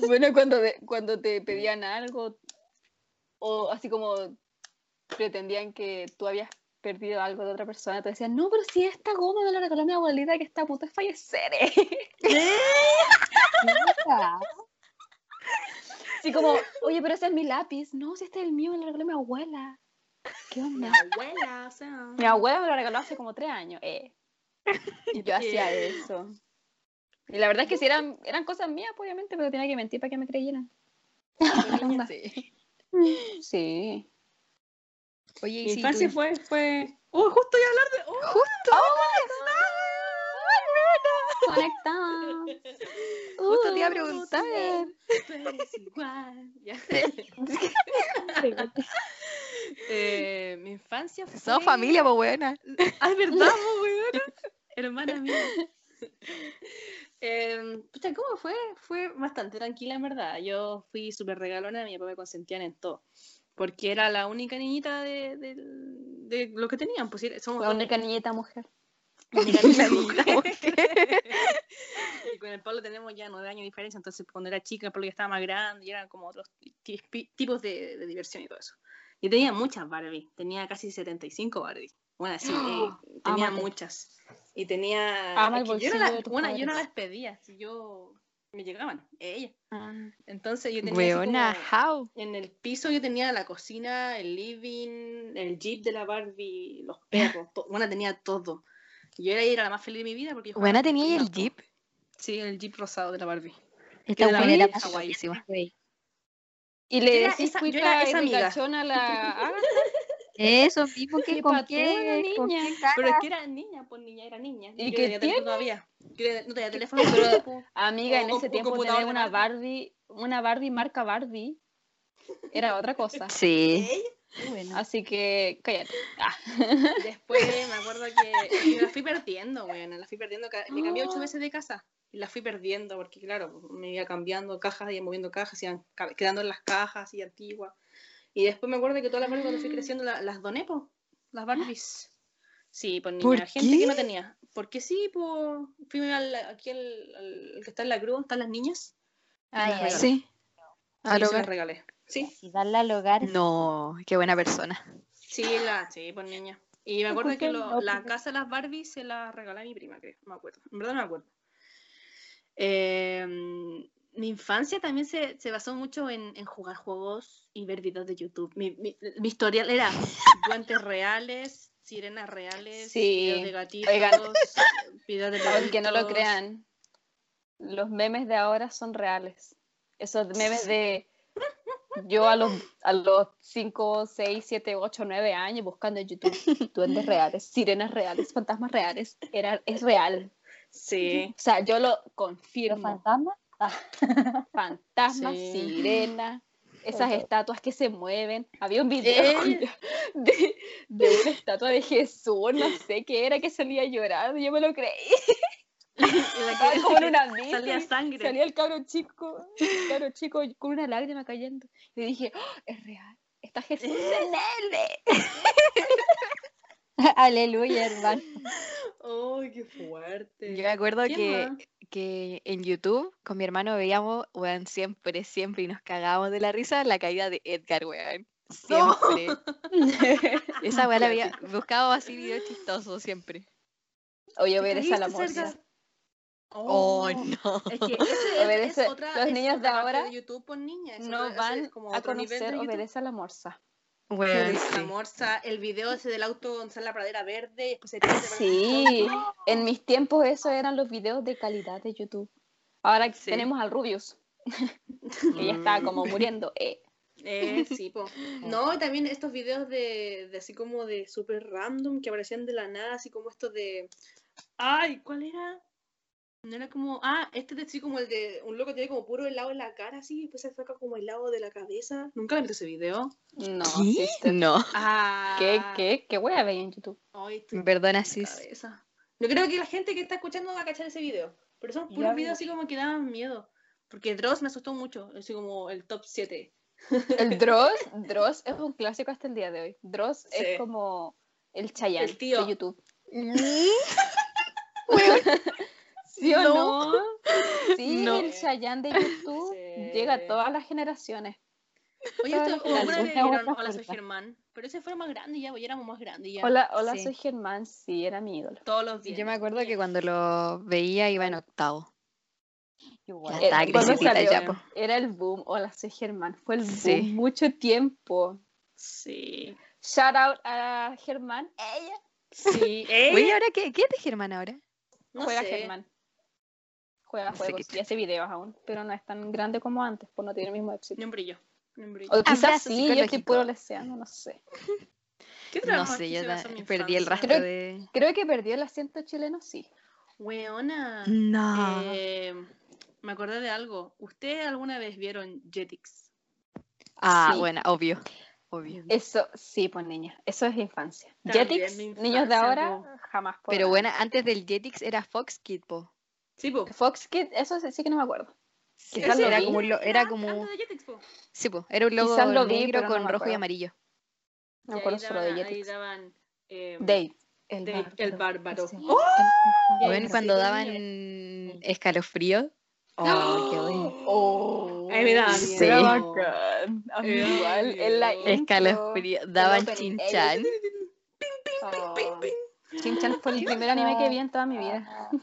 Bueno, cuando, de- cuando te pedían algo, o así como pretendían que tú habías perdido algo de otra persona, te decían, no, pero si esta goma me la regaló mi abuelita que está a punto de fallecer. ¿eh". Así como, oye, pero ese es mi lápiz. No, si este es el mío, me lo regaló mi abuela. ¿Qué Mi onda? abuela, o sea. Mi abuela me lo regaló hace como tres años. Eh. Y yo hacía eso. Y la verdad es que si eran, eran cosas mías, pues, obviamente, pero tenía que mentir para que me creyeran. Sí. Sí. Oye, y Mi infancia tú- fue, fue. ¡Oh, justo iba a hablar de. ¡Oh! Conectada. Justo te iba a preguntar. tú eres igual. Ya. Eh, mi infancia fue. Somos familia, pues buena. Ay, ¿verdad, po, weona? Hermana mía. Eh, pucha, ¿cómo fue? Fue bastante tranquila, en verdad. Yo fui súper regalona, mi papá me consentían en todo. Porque era la única niñita de, del- de lo que tenían. Pues somos La dos única niñita mujer. única niña mujer. y con el Pablo tenemos ya nueve años de diferencia, entonces cuando era chica el Pablo ya estaba más grande y eran como otros tipos de, de diversión y todo eso. Yo tenía muchas Barbie, tenía casi 75 Barbie. Bueno, sí, eh, tenía Ámate. muchas. Y tenía... Ama el yo, no la- de bueno, yo no padres. las pedía, yo... Me llegaban, ella. Ah. Entonces yo tenía Weona, como- how? en el piso yo tenía la cocina, el living, el jeep de la Barbie, los perros, to- bueno, tenía todo. Y Yo era, era la más feliz de mi vida porque Buena tenía ahí con el auto. jeep. Sí, el jeep rosado de la Barbie. Esta de la buena era más Hawái. guapísima. Y le decís esa- yo era y esa amiga. a la Agatha. Eso mismo que Qué con qué, con niña. qué. Pero es que era niña, pues niña, era niña. ¿Y Yo teléfono tiene? todavía. No tenía teléfono, Pero-. Amiga, en O- ese o tiempo tener una Barbie. Una Barbie marca Barbie, era otra cosa. Sí. bueno. Así que, cállate. Ah. Después me acuerdo que y la fui perdiendo, bueno, la fui perdiendo. Me cambié ocho veces de casa y la fui perdiendo porque, claro, me iba cambiando cajas, iba moviendo cajas, iban quedando en las cajas y antiguas. Y después me acuerdo que todas las Barbies cuando fui creciendo la- las doné, po, las Barbies. Sí, pues niña, ¿Por gente que no tenía. Porque sí, pues fui al, aquí al, que está en la cruz, están las niñas. Ay, las ay, regalé. Sí. Sí, Al se las regalé. Sí, Y darle al hogar. No, qué buena persona. sí, la, sí, pues niña. Y me acuerdo ¿Por que lo- la casa de las Barbies se la regalé a mi prima, creo. No me acuerdo. En verdad no me acuerdo. Eh, mi infancia también se, se basó mucho en, en jugar juegos y ver videos de YouTube. Mi, mi, mi historial era puentes reales, sirenas reales, Sí. videos de gatitos, Oigan. videos de Aunque no lo crean, los memes de ahora son reales. Esos memes de yo a los, a los 5, 6, 7, 8, 9 años buscando en YouTube duendes reales, sirenas reales, fantasmas reales. Era, es real. Sí. O sea, yo lo ¿Los confirmo. fantasmas? Fantasmas, Sí. sirenas, esas estatuas que se mueven. Había un video Eh. de, de una estatua de Jesús, no sé qué era, que salía llorando. Yo me lo creí. Y la Estaba que- como en una misa salía sangre. Salía el cabro chico, el cabro chico con una lágrima cayendo. Y dije, "Oh, es real. Está Jesús en él. Aleluya, hermano. ¡Ay, qué fuerte! Yo me acuerdo ¿Quién que, más? que en YouTube con mi hermano veíamos, weón, siempre, siempre, y nos cagábamos de la risa la caída de Edgar, weón. Siempre. Esa weá la había buscado así videos chistosos siempre. Oye, ¿Te obedece a la. Edgar? Oh, Oh, no. Es que ese Obedece- es otra, los niños de ahora de YouTube por niña. es No van a conocer obedece a la morsa. La sí. morsa, el video ese del auto la pradera verde y después se Sí, en mis tiempos esos eran los videos de calidad de YouTube. Ahora Sí. tenemos al Rubius, que ya está como muriendo. Eh. Eh, sí, po. No, y también estos videos de, de así como de super random que aparecían de la nada, así como estos de. Ay, ¿cuál era? No era como. Ah, este de así como el de. Un loco tiene como puro helado en la cara, así, y después se saca como helado de la cabeza. ¿Nunca viste ese video? No, ¿Qué? sister. No. Ah. ¿Qué, qué, qué wea veía en YouTube? Ay, estoy Perdona, sis. cabeza. Yo creo que la gente que está escuchando va a cachar ese video. Pero son puros Ya videos así como que daban miedo. Porque Dross me asustó mucho. Así como el top 7. El Dross, Dross es un clásico hasta el día de hoy. Dross Sí. es como el Chayanne El tío. de YouTube. ¿Sí o no? Sí, No. el Chayanne de YouTube Sí. llega a todas las generaciones. Oye, Todas esto, las ¿alguna vez generaciones. vieron Otra Hola, soy. Germán? Pero ese fue más grande ya, ya éramos más grandes ya. Hola, hola, Sí. soy Germán. Sí, era mi ídolo. Todos los días. Yo me acuerdo que cuando lo veía iba en octavo. Igual. Ya Eh, ya, po. Era el boom. Hola, soy Germán. Fue el boom Sí. mucho tiempo. Sí. Shout out a Germán. Ella Sí. ¿Eh? Oye, ¿ahora qué, qué es de Germán ahora? No juega sé. Germán. Juega juegos y hace videos aún, pero no es tan grande como antes, pues no tiene el mismo éxito. Ni un brillo. Ni un brillo. O quizás sí, yo estoy puro leseando, no sé. ¿Qué No sé, yo da- perdí el rastro Creo- de... Creo que perdió el acento chileno, sí. Weona. No. Eh, me acordé de algo. ¿Ustedes alguna vez vieron Jetix? ah, sí. bueno, obvio. Obvio. Eso, sí, pues niña, eso es infancia. También Jetix, niños de ahora, jamás podrán. Pero bueno, antes del Jetix era Fox Kid, po. Sí, po. Fox Kids, eso sí, sí que no me acuerdo. Sí, Quizás lo era vi. como un lo- era como de Jetix, po. sí, po, era un logo lo vi, negro no con me rojo y acuerdo. amarillo. No me acuerdo solo de daban, ahí Jetix. daban eh, Dave. El Dave, el bárbaro. Sí. ¡Oh! Sí, cuando daban escalofrío. Oh, qué bueno. Oh, Ay, me daba Sí. era miedo. bacán. A mí igual, en la Escalofrío. Daban chinchan. Oh. Shin-chan fue el primer anime que vi en toda mi vida.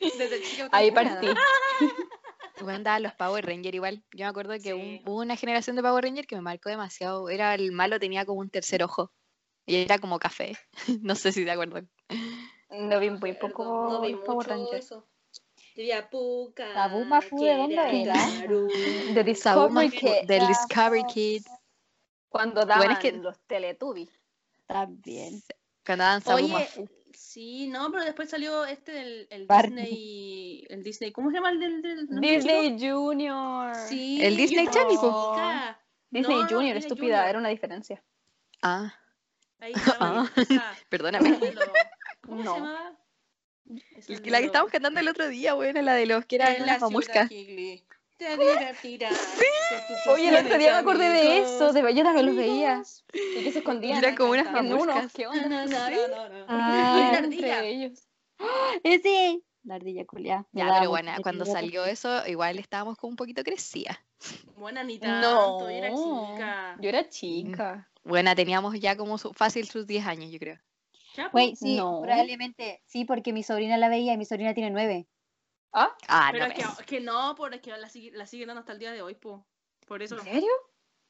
Desde chica Ahí partí. Bueno, daban los Power Rangers igual. Yo me acuerdo que Sí. un- hubo una generación de Power Rangers que me marcó demasiado. Era el malo, tenía como un tercer ojo. Y era como café. no sé si te acuerdas. No vi muy poco No vi Power eso. Diría Puka. Sabuma Fu, ¿de dónde era? Discovery del Discovery Kids. cuando daban Bueno, es que- los Teletubbies. También. Sabuma Oye, sí, no, pero después salió este del el. Disney. El Disney. ¿Cómo se llama el del, Disney Junior. Sí. El Disney yo Channel, po. Disney No, no, Junior, estúpida, Junior. era una diferencia. Ah, Ahí. Ah. perdóname. ¿Cómo No. se llamaba? La que estábamos cantando el otro día, bueno, la de los que eran En la las mamuscas. Te divertirás. tus Oye, el otro día me acordé de eso, de yo también los veía. Amigos. Y que se escondían. Eran como unas mamuscas. ¿Qué No, onda? no, no, no, no. Ah, Entre ardilla. ellos. Ese. La ardilla culia. Ya, pero bueno, cuando salió eso, igual estábamos como un poquito crecidas. Buena ni No, tanto, yo era chica. Yo era chica. Bueno, teníamos ya como su- fácil sus 10 años, yo creo. Ya, pues. Güey, sí, No. probablemente. Sí, porque mi sobrina la veía y mi sobrina tiene nueve. ¿Ah? Ah, Pero no es que, que no, porque la, sigue- la siguen dando hasta el día de hoy, po. Por eso. ¿En serio?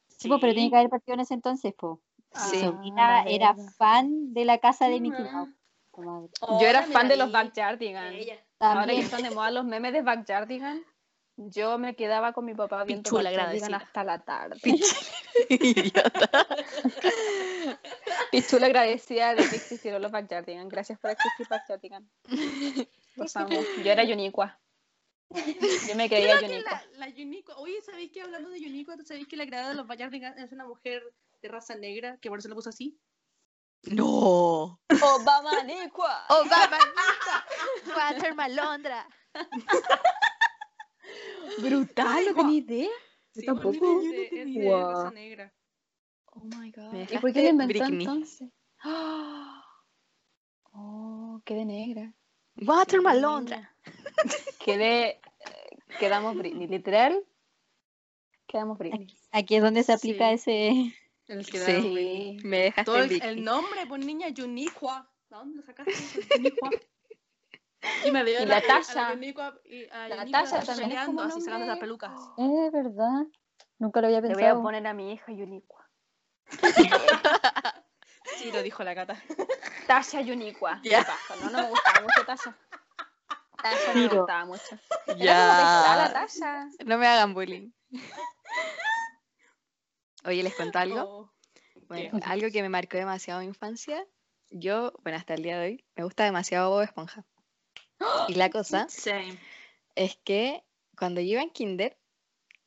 Sí, po, pero tiene que haber partido en ese entonces, po. Sí. Mi sobrina era fan de la casa de Mickey Mouse. Yo era fan de los. Backyardigans. Ahora que También. están de moda los memes de Backyardigans, yo me quedaba con mi papá viendo Pichula Backyardigans agradecida. hasta la tarde. Pichula agradecida de que existieron los Backyardigans. Gracias por existir Backyardigans. Los amo. Yo era Yuniqua. Yo me creía Yuniqua. la, la Oye, ¿sabéis que hablando de Yuniqua, ¿tú sabéis que la creadora de los Bayardigans es una mujer de raza negra, que por eso lo puso así? No. Obama Niqua. Oh, babanita. Walter Malondra. Brutal, no tenía idea. Sí, tampoco. Es de, es de Guau. raza negra. Oh my god. ¿Y por qué le inventó entonces? Oh, quedé negra. Walter Malondra. Quedé. eh, Quedamos Britney. Literal. Quedamos Britney. Aquí es donde se aplica Sí. ese. El que Sí. Me dejaste Todo el, el nombre, pues niña, Yuniqua. ¿De dónde sacaste? eso? Y me veo Y la a Tasha. Yuniqua y La Tasha también es como así sacando las pelucas. Es verdad. Nunca lo había Le voy a pensado. poner a mi hija Yuniqua. Sí, lo dijo la Cata. Tasha Yuniqua. Ya. ¿Qué pasa? No, no me gustaba mucho Tasha. Tasha no me gustaba mucho. Ya. Tasha. No me hagan bullying. Oye, ¿les cuento algo? Oh. Bueno, algo que me marcó demasiado mi infancia. Yo, bueno, hasta el día de hoy, me gusta demasiado Bob Esponja. Y la cosa Same. es que cuando yo iba en kinder,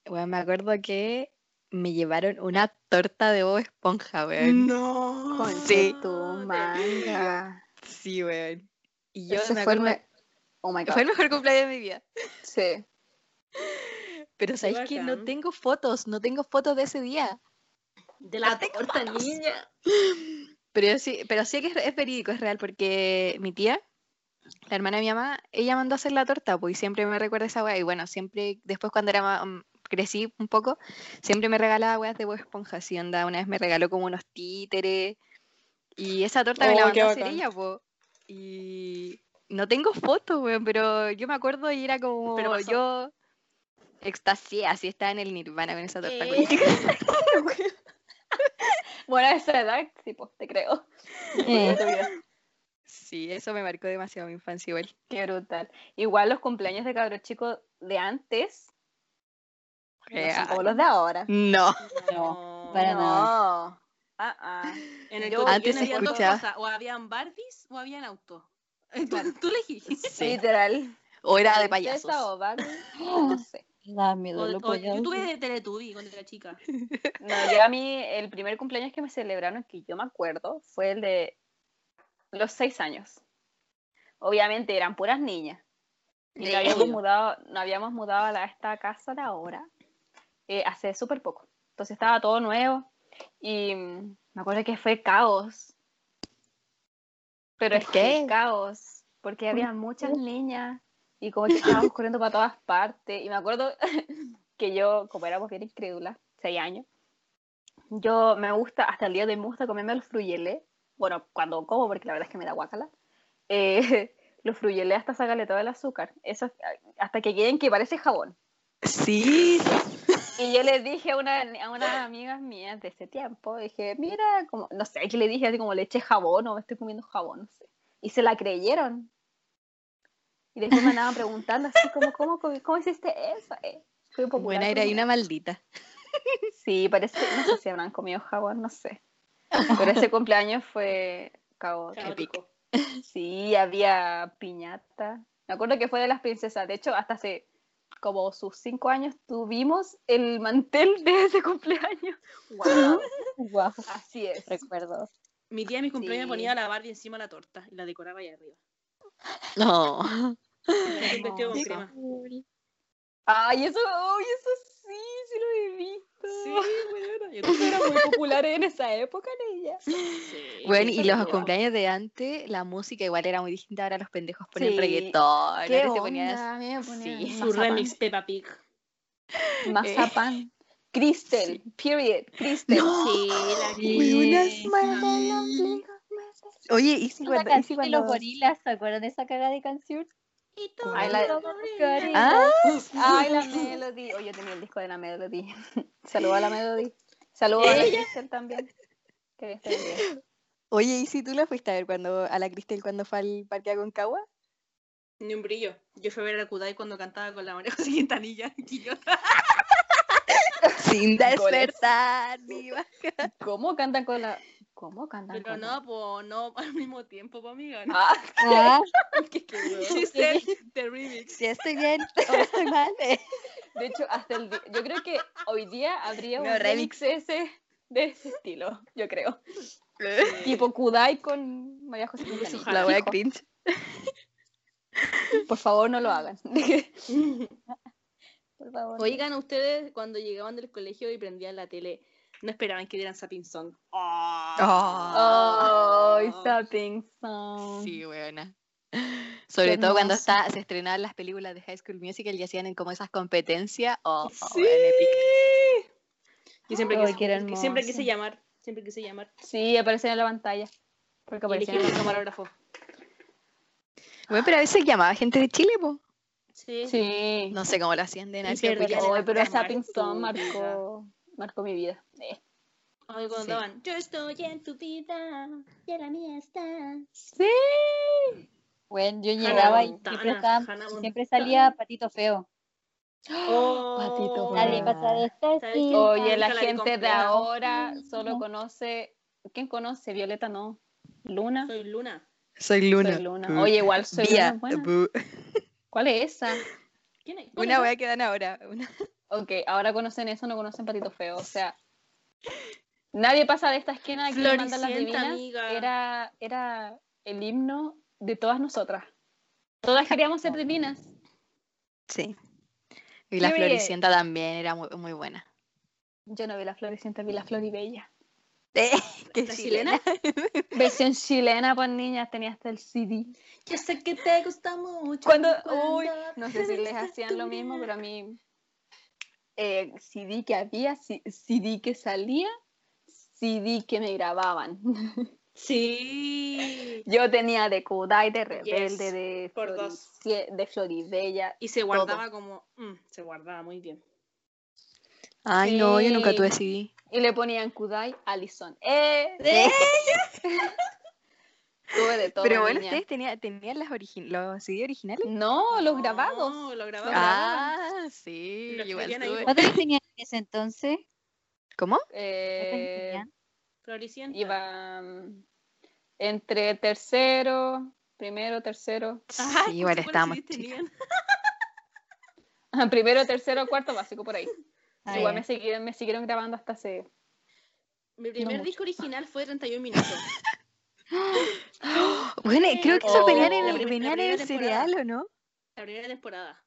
bueno, me acuerdo que me llevaron una torta de Bob Esponja, weón. No. Conche Sí. tu manga. Sí, weón. Y yo Ese me fue el acuerdo, me- Oh my god. fue el mejor cumpleaños de mi vida. Sí. Pero ¿sabéis que no tengo fotos? No tengo fotos de ese día. De la torta, niña. Pero yo sí, pero sí que es, es verídico, es real, porque mi tía, la hermana de mi mamá, ella mandó a hacer la torta, pues y siempre me recuerda esa weá. Y bueno, siempre, después cuando era crecí un poco, siempre me regalaba weas de Bob Esponja. Así onda, una vez me regaló como unos títeres. Y esa torta me la Oh, mandó a hacer ella, pues. Y no tengo fotos, weón, pero yo me acuerdo y era como Pero yo extasié, así estaba en el nirvana con esa torta. Culiao. Bueno, a esa edad, sí, pues, te creo. Eh, Sí, eso me marcó demasiado mi infancia igual. Qué brutal. Igual los cumpleaños de cabros chicos de antes no son Real. como los de ahora. No. No, para no. nada. Ah, ah. En el Yo- Antes se habían dos escuchaba- cosas, o habían Barbies o habían autos. Tú, Claro. tú elegí. Sí. Literal. O era de payasos. o Barbie, no sé. Da miedo O- yo tuve de Teletubby cuando era chica. No, yo a mí, el primer cumpleaños que me celebraron, que yo me acuerdo, fue el de los seis años. Obviamente eran puras niñas. Y nos habíamos mudado, nos habíamos mudado a la- esta casa de ahora eh, hace súper poco. Entonces estaba todo nuevo y mm, me acuerdo que fue caos. Pero es ¿Por que caos, porque había muchas niñas y como que estábamos corriendo para todas partes. Y me acuerdo que yo, como éramos bien incrédulas, seis años, yo me gusta, hasta el día de hoy me gusta comerme los fruyeles. Bueno, cuando como, porque la verdad es que me da guacala. Eh, los fruyeles hasta sacarle todo el azúcar. Eso, hasta que queden que parece jabón. Sí. Y yo le dije a, una, a unas amigas mías de ese tiempo, dije, mira, como, no sé, que le dije así como le eché jabón o me estoy comiendo jabón, no sé. Y se la creyeron. Y después me andaban preguntando así como, ¿cómo, cómo, cómo hiciste eso? Eh, popular Buena era y una maldita. Sí, parece, no sé si habrán comido jabón, no sé. Pero ese cumpleaños fue caótico. Sí, había piñata. Me acuerdo que fue de las princesas. De hecho, hasta hace como sus cinco años tuvimos el mantel de ese cumpleaños. ¡Wow! Guau, Así es. recuerdo. Mi tía en mis cumpleaños Sí. ponía la Barbie encima de la torta y la decoraba ahí arriba. No. Me crema. Ay, eso, ay, eso sí, sí lo he visto. Sí, bueno, yo era muy popular en esa época, ella. Sí. Bueno, y los cumpleaños de antes, la música igual era muy distinta. Ahora los pendejos ponen Sí. reggaetón. ¿Qué se onda? A mí me ponían Sí. Su remix Peppa Pig. Mazapán. Cristel, period. Cristel. Sí, la Sí. Oye, y si cuando, y si canción de los gorilas, ¿se acuerdan de esa cagada de canción? Ay, la-. Ah, Ay, la Melody. Oh, yo tenía el disco de la Melody. Saludos a la Melody. Saludos a la Cristel también. Que bien. oye, ¿y si tú la fuiste a ver cuando, a la Cristel cuando fue al parque Aconcagua? Ni un brillo. Yo fui a ver a Kudai cuando cantaba con la María José Quintanilla. Sin despertar, ni ¿Cómo cantan con la.? ¿Cómo cantan Pero no, pues no al mismo tiempo, pues amiga. Ah, Ah, qué, qué the remix. Si estoy bien o estoy mal. eh. De hecho, hasta el yo creo que hoy día habría un No, remix ese de ese estilo, yo creo. Tipo Kudai con María José Quintanilla. La wea cringe. Por favor, no lo hagan. Por favor. Oigan, ustedes cuando llegaban del colegio y prendían la tele, no esperaban que dieran Sapping Song. Oh. Ay, Sapping Song. Sí, buena. Sobre todo cuando está, se estrenaban las películas de High School Musical y hacían como esas competencias. Oh, oh, Sí. épico. Yo siempre, Ay, quise, que siempre quise llamar, siempre quise llamar. Sí, aparecen en la pantalla. Porque aparecían en pantalla. camarógrafo. Bueno, pero a veces llamaba gente de Chile, po. Sí. Sí. No sé cómo lo hacían de. Ay, pero Marcó Sapping vida. marcó, marcó mi vida. Ay, cuando Sí. daban, yo estoy en tu vida, y en la mía estás. Sí. Bueno, yo llegaba y siempre, estaba- siempre salía Patito Feo. Oh, Patito Nadie Feo. pasa de esta. Oye, la gente de ahora solo conoce. ¿Quién conoce? Violeta no. Luna. Soy Luna. Soy Luna. Soy Luna. Oye, igual soy. Luna. ¿Cuál es esa? ¿Quién es? ¿Cuál Una es wea que dan ahora. Una- Ok, ahora conocen eso, no conocen Patito Feo. O sea, nadie pasa de esta esquina que le mandan las divinas. amiga. Era, era el himno de todas nosotras. Todas queríamos ser divinas. Sí. Y la. Floricienta también era muy, muy buena. Yo no vi la Floricienta, vi la Floribella. Eh, qué ¿La chilena. chilena? Versión chilena, pues niñas, tenía hasta el CD. Yo sé que te gusta mucho. Cuando, cuando uy, no sé si les hacían lo mismo, pero a mí eh, CD que había, C- CD que salía, CD que me grababan. Sí. Yo tenía de Kudai, de Rebelde, Yes, de, por dos. de Floribella. Y se guardaba como. mm, se guardaba muy bien. Ay, no, yo nunca tuve CD. Y le ponían Kudai Alison. ¡Eh! Tuve de todo. Pero bueno, niña. ustedes tenían, tenían las origi- los CD originales. No, los grabados. No, los grabados. Ah, sí, Los igual tuve. ¿Cuántos tenían en ese entonces? ¿Cómo? ¿Cuántos años Eh? Floricienta. iba mm, entre tercero, primero, tercero, Ajá, Sí, igual ¿cuántos estábamos tenían? primero, tercero, cuarto básico por ahí. Ah, Igual me siguieron, me siguieron grabando hasta hace. Mi primer disco original fue 31 minutos. Bueno, creo que esos Oh. venían La en, la en el cereal, ¿o no? La primera temporada.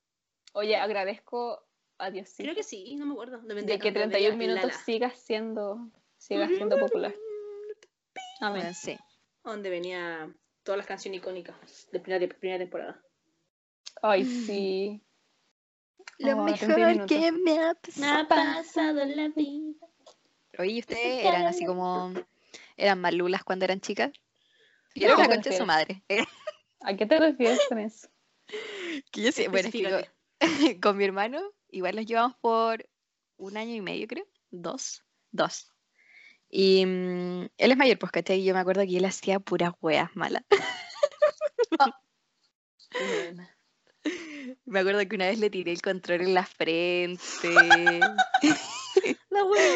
Oye, agradezco a Diosito Creo que sí, no me acuerdo. De que lo vendía 31 en minutos Lala, siga siendo, siga siendo popular. Amén. Bueno, sí. Donde venía todas las canciones icónicas de primera, de primera temporada. Ay, sí. Lo Oh, 31 mejor que me ha pasado. pasado en la vida. Oye, ¿y ustedes eran así como. eran malulas cuando eran chicas? Yo ¿A era la concha de su madre. ¿A qué te refieres con eso? Que yo sí, bueno, es que con mi hermano, igual nos llevamos por un año y medio, creo. Dos. Dos. Y mm, él es mayor, pues, ¿cachai? Y yo me acuerdo que él hacía puras weas malas. Me acuerdo que una vez le tiré el control en la frente. La wea.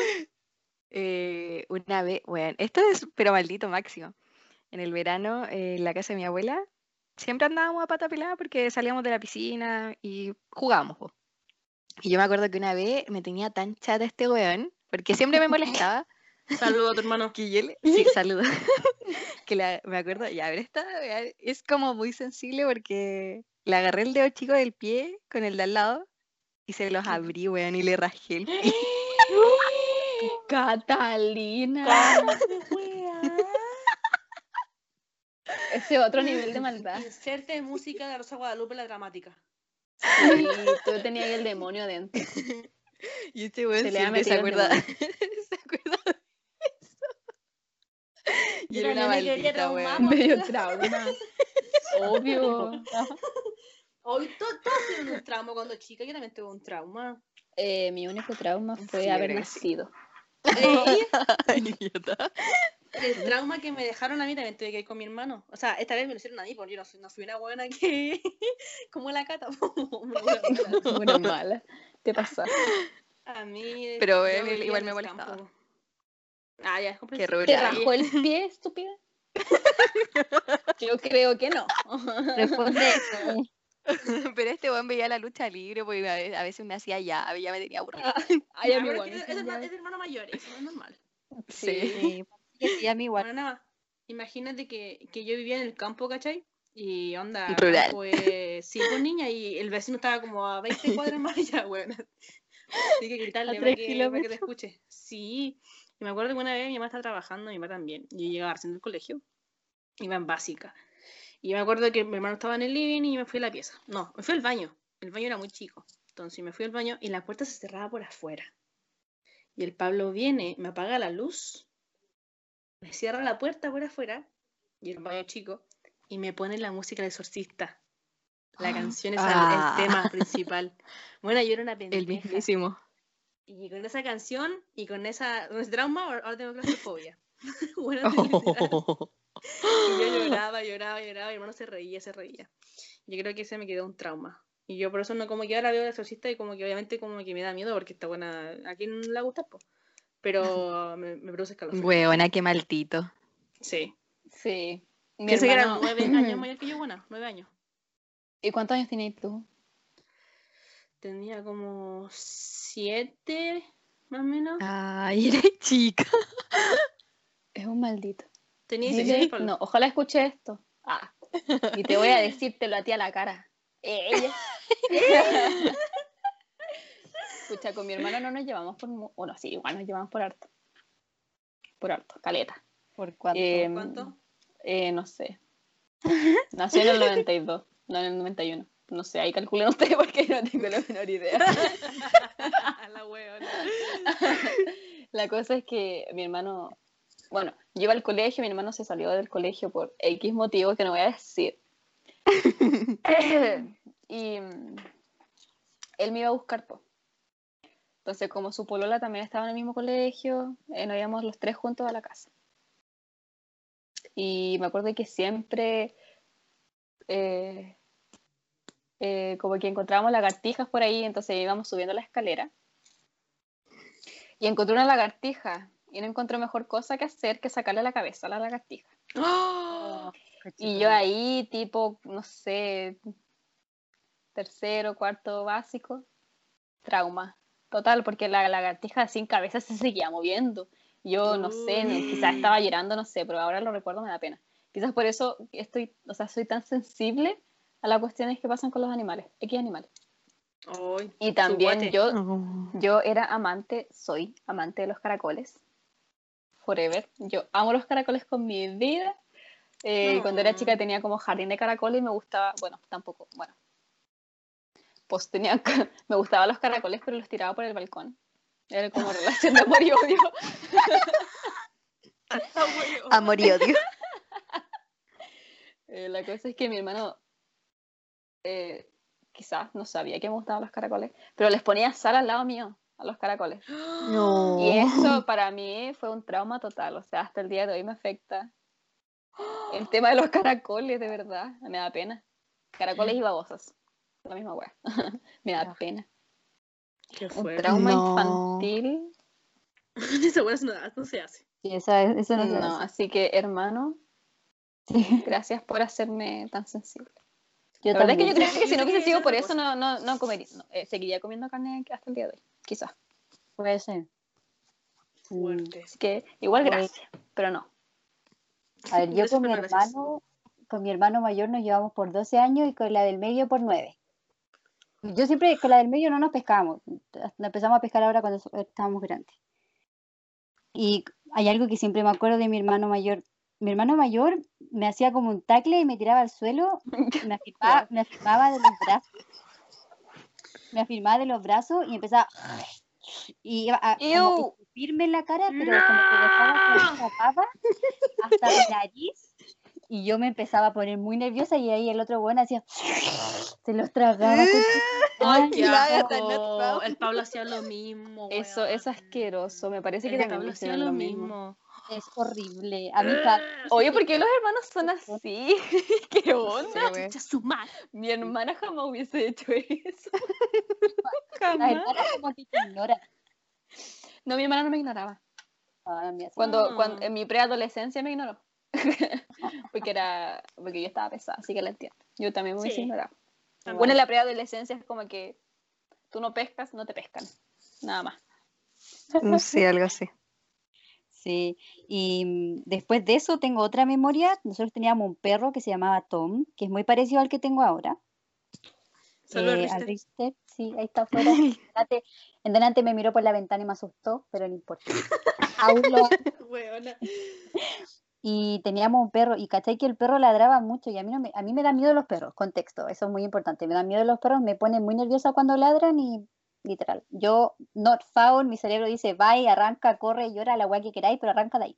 Eh, una vez, bueno, esto es pero maldito máximo. En el verano, eh, en la casa de mi abuela, siempre andábamos a pata pelada porque salíamos de la piscina y jugábamos. po. Y yo me acuerdo que una vez me tenía tan chata este weón, porque siempre me molestaba, Saludo a tu hermano. que yo le... Sí, saludo. que la- me acuerdo, ya, pero esta weá es como muy sensible porque le agarré el dedo chico del pie con el de al lado y se los abrí, weón, y le rajé el pie. Catalina. Ese otro nivel de maldad. Inserte música de Rosa Guadalupe, la dramática. Sí, tú tenías ahí el demonio dentro. Y este weón Se le ha siempre se acuerda, se acuerda de eso. Y era una maldita, weón. Medio trauma. Obvio. Hoy to- todos tienen un trauma cuando chica. Yo también tuve un trauma. Eh, mi único trauma fue Sí, haber nacido. Eh, Idiota. El trauma que me dejaron a mí también tuve que ir con mi hermano. O sea, esta vez me lo hicieron a mí, porque yo no no fui una buena que. como la cata. una mala. Te pasa. a mí. Pero, weón, vivía igual me molestaba. campo. Ah, ya, es Qué comprensible. ¿Te rajó el pie, estúpida? Yo creo que no. Responde eso. Pero este weón veía la lucha libre, porque a ve- a veces me hacía llave, ya me tenía aburrida. Ay, Ya, a mí igual es, me es, hermano mayor, eso es normal. Sí. Sí, que sí, a mí igual. Bueno, nada, imagínate que, que yo vivía en el campo, ¿cachai? Y onda, pues sí, pues niña, y el vecino estaba como a 20 cuadras más allá, weón. Así que gritarle para que, para que te escuche. Sí, y me acuerdo que una vez mi mamá estaba trabajando, mi mamá también, y yo llegaba recién del colegio, iba en básica. Y me acuerdo que mi hermano estaba en el living y me fui a la pieza. No, me fui al baño, el baño era muy chico. Entonces me fui al baño y la puerta se cerraba por afuera. Y el Pablo viene, me apaga la luz, me cierra la puerta por afuera, y el baño chico, y me pone la música del exorcista. La canción es el- Ah. el tema principal. Bueno, yo era una El pendeja. mismísimo. Y con esa canción y con esa ese trauma, ahora tengo claustrofobia. bueno, y yo lloraba, lloraba, lloraba, y mi hermano se reía, se reía. Yo creo que ese me quedó un trauma. Y yo por eso no como que ahora veo el exorcista y como que obviamente como que me da miedo porque está buena. ¿A quién no le gusta? po? Pero me, me produce escalofrío. Huevona, qué maldito. Sí. Sí. Mi Piensa que era hermano- nueve años mayor que yo, buena, nueve años. ¿Y cuántos años tenías tú? Tenía como siete, más o menos. Ay, eres chica. Es un maldito. Tenía Dile- 16 Pablo. no, ojalá escuche esto. Ah. Y te voy a decírtelo a ti a la cara. Ella. Escucha, con mi hermano no nos llevamos por. Bueno, sí, igual nos llevamos por harto. Por harto, caleta. ¿Por cuánto? Eh, ¿Cuánto? Eh, no sé. Nació en el 92, no en el 91. No sé, ahí calculen ustedes porque no tengo la menor idea. la huevona. La cosa es que mi hermano, bueno, yo iba al colegio, mi hermano se salió del colegio por X motivo que no voy a decir. y mm, él me iba a buscar, po. Entonces, como su polola también estaba en el mismo colegio, eh, nos íbamos los tres juntos a la casa. Y me acuerdo que siempre, eh, eh, como que encontrábamos lagartijas por ahí, entonces íbamos subiendo la escalera. Y encontré una lagartija. Y no encontré mejor cosa que hacer que sacarle la cabeza a la lagartija. ¡Oh! Y yo ahí, tipo, no sé, tercero, cuarto básico, trauma. Total, porque la lagartija sin cabeza se seguía moviendo. Yo no sé, no- quizás estaba llorando, no sé, pero ahora lo recuerdo, me da pena. Quizás por eso estoy, o sea, soy tan sensible a las cuestiones que pasan con los animales, X animales. Ay, Y también yo, Oh. yo era amante, soy amante de los caracoles. Forever. Yo amo los caracoles con mi vida. Eh, Cuando era No. chica tenía como jardín de caracoles y me gustaba, bueno, tampoco, bueno. Pues tenía, me gustaban los caracoles, pero los tiraba por el balcón. Era como relación de amor y odio. Amor y odio. Eh, la cosa es que mi hermano eh, quizás no sabía que me gustaban los caracoles, pero les ponía sal al lado mío, a los caracoles. No. Y eso para mí fue un trauma total, o sea, hasta el día de hoy me afecta. El tema de los caracoles, de verdad, me da pena. Caracoles y babosas, la misma wea. me da pena. Qué Un fuerte. trauma No. infantil. Esa hueá no, no se hace. Sí, esa, eso no, se No, hace. así que hermano, Sí, gracias por hacerme tan sensible. yo la verdad es que yo creo que si no hubiese sido por eso, no, no, no comería, no, eh, seguiría comiendo carne hasta el día de hoy, quizás. Puede ser. Fuerte. Así que igual gracias, pero no. A ver, yo con mi hermano, con mi hermano mayor nos llevamos por 12 años y con la del medio por 9. Yo siempre con la del medio no nos pescábamos. Nos empezamos a pescar ahora cuando estábamos grandes. Y hay algo que siempre me acuerdo de mi hermano mayor. Mi hermano mayor me hacía como un tacle y me tiraba al suelo, me afirmaba, me afirmaba de los brazos. Me afirmaba de los brazos y empezaba y iba a escupirme en la cara, pero como que dejaba que me tapaba hasta la nariz y yo me empezaba a poner muy nerviosa y ahí el otro bueno hacía se los tragaba Ay, Ay, qué la asco. El Pablo hacía lo mismo. Eso es weón. asqueroso, me parece que El también Pablo hacía lo mismo. mismo. es horrible a mí Oye, ¿por qué los hermanos son así? ¿Qué onda? Sí, Chucha su madre. Mi hermana jamás hubiese hecho eso. las Jamás. hermanas como que te ignoran No, mi hermana no me ignoraba. Ah, la. Cuando, cuando en mi preadolescencia me ignoró. porque era porque yo estaba pesada, así que la entiendo. Yo también me hubiese Sí. ignorado. Bueno, en la preadolescencia es como que tú no pescas, no te pescan. Nada más. Sí, algo así. Sí, y mm, después de eso tengo otra memoria. Nosotros teníamos un perro que se llamaba Tom, que es muy parecido al que tengo ahora. Saludos, Eh, al. Richter, sí, ahí está afuera. En delante, en delante me miró por la ventana y me asustó, pero no importa. Aún lo-. Y teníamos un perro, y cachai que el perro ladraba mucho, y a mí, no me, a mí me da miedo los perros, contexto, eso es muy importante. Me da miedo los perros, me pone muy nerviosa cuando ladran y literal. Yo, not found, mi cerebro dice, bye, arranca, corre, llora, la weá que queráis, pero arranca de ahí.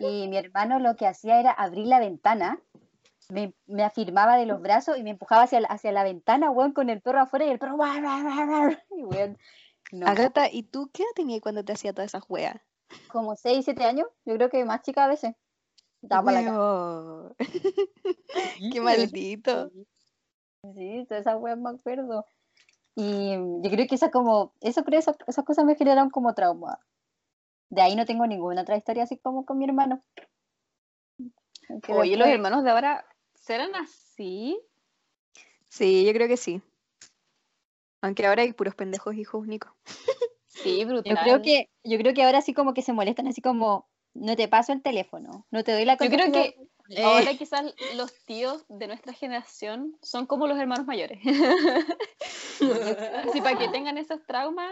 Y mi hermano lo que hacía era abrir la ventana me, me afirmaba de los brazos y me empujaba hacia la, hacia la ventana, weón, con el perro afuera y el perro. Y, weón, no, Agata, ¿y tú qué edad tenías cuando te hacía todas esas weas? Como 6, 7 años, yo creo que más chica a veces. Estaba para la. Qué maldito. Sí, todas esas weas me acuerdo. Y yo creo que esa como, eso creo, esas, esas cosas me generaron como trauma. De ahí no tengo ninguna otra historia así como con mi hermano. Aunque Oye, los hermanos de ahora serán así. Sí, yo creo que sí. Aunque ahora hay puros pendejos hijos únicos. Sí, brutal. Yo creo que, yo creo que ahora sí como que se molestan así como, no te paso el teléfono, no te doy la Yo creo contraseña". que ahora quizás los tíos de nuestra generación son como los hermanos mayores. Así para que tengan esos traumas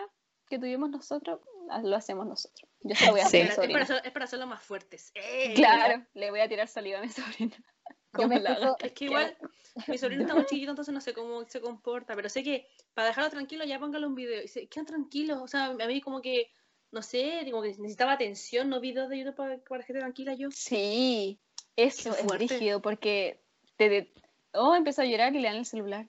que tuvimos nosotros, lo hacemos nosotros. Yo se lo voy a Sí. hacer a mi Es para, es para hacerlo más fuertes. ¡Eh! Claro, le voy a tirar saliva a mi sobrina. Yo me la- Es que igual mi sobrino está muy chiquito, entonces no sé cómo se comporta, pero sé que para dejarlo tranquilo ya póngale un video. Y se quedan tranquilos, o sea, a mí como que, no sé, como que necesitaba atención, no videos de YouTube para, para que esté tranquila yo. Sí, eso es rígido porque te de- oh, empezó a llorar y le dan el celular.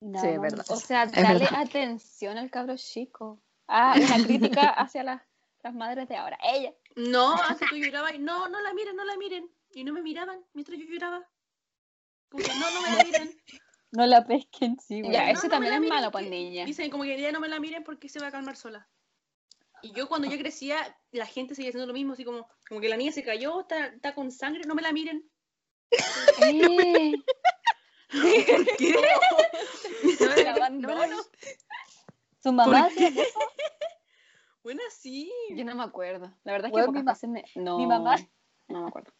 No, Sí, es verdad. O sea, dale atención al cabro chico. Ah, una crítica hacia las, las madres de ahora. Ella. No, hace tú llorabas y no, no la miren, no la miren. Y no me miraban mientras yo lloraba. Como que no, no me la miren. no la pesquen, sí, Ya, no, eso no me también es miren, malo, pues que- niña. Dicen como que ya no me la miren porque se va a calmar sola. Y yo cuando yo crecía, la gente seguía haciendo lo mismo, así como, como que la niña se cayó, está, está con sangre, no me la miren. Eh, ¿Por qué? no me la No, no. Su mamá ¿Por qué? Bueno, sí. Yo no me acuerdo. La verdad es que Weón, mi ma- me... No, mi mamá- No me acuerdo.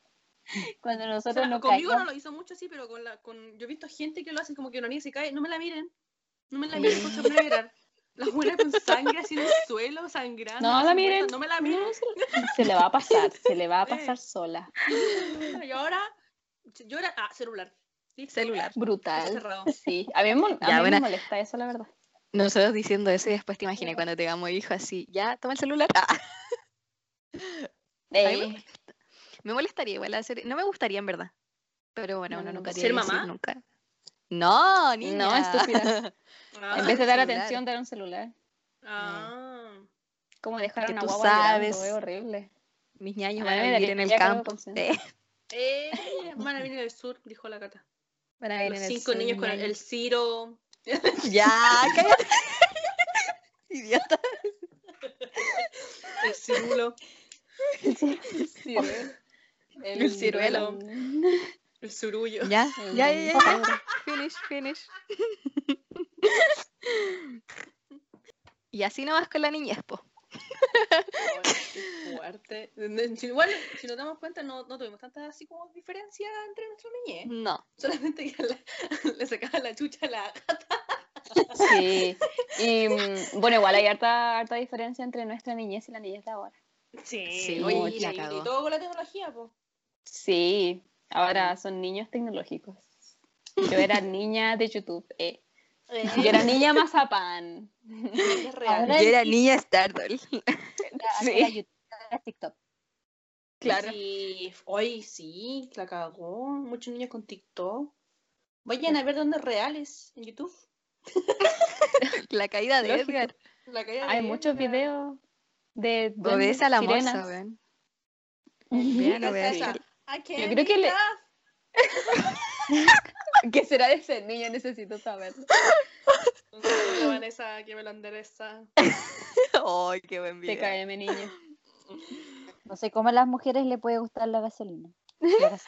cuando O nosotros sea, nos conmigo no lo hizo mucho así, pero con la, con, yo he visto gente que lo hacen como que una niña se cae, no me la miren. No me la miren, pone a llorar. La buena con sangre así en el suelo, sangrando. No la muerta, miren. No me la miren. No, se, se le va a pasar, se le va a Sí. pasar sola. Y ahora, llora. Ah, celular. Listo. Celular. Brutal. Sí, a mí, a Ya, mí buena. me molesta eso, la verdad. Nosotros diciendo eso y después te imaginé cuando tengamos hijos así, ya, toma el celular. Ah, Eh, me molestaría igual hacer, no me gustaría en verdad. Pero bueno, No, uno no, nunca ¿Ser mamá? nunca. No, niña. No, estúpida. Ah, en vez de dar celular. atención, dar un celular. Ah. Como dejar a Que una tú guagua sabes. llorando, es horrible. Mis ñaños A van a vivir en el campo. Eh, Eh, van a venir del sur, dijo la Cata. van a vivir Los en el cinco sur, niños con el, el Ciro. Ya, cállate. Idiota. El cirulo. El ciruelo. El surullo. Ya, El ya, ya, ya. Finish, finish. Y así nomás con la niñez, po. Qué fuerte. Igual, si nos damos cuenta, no, no tuvimos tanta así como diferencia entre nuestra niñez. No. Solamente que la- le sacaba la chucha a la gata. Sí. Y mm, bueno, igual hay harta, harta diferencia entre nuestra niñez y la niñez de ahora. Sí, Sí, oye, y, la y cagó. todo con la tecnología, pues. Sí, ahora son niños tecnológicos. Yo era niña de YouTube. eh. Yo era niña mazapán. Es real. Ahora- Yo era niña Stardoll. TikTok. Claro. Sí, hoy sí, la cagó. Muchos niños con TikTok. Vayan a ver dónde es reales en YouTube. La caída de Lógico. Edgar. La caída Hay muchos videos de Obedece a la sirenas. moza, weón. ¿Qué Vean, Yo creo que le-. ¿Qué será de ese niño? Necesito saberlo. A Vanessa que me lo endereza. Ay, qué buen video. TKM niño. No sé cómo a las mujeres le puede gustar la gasolina. La gas-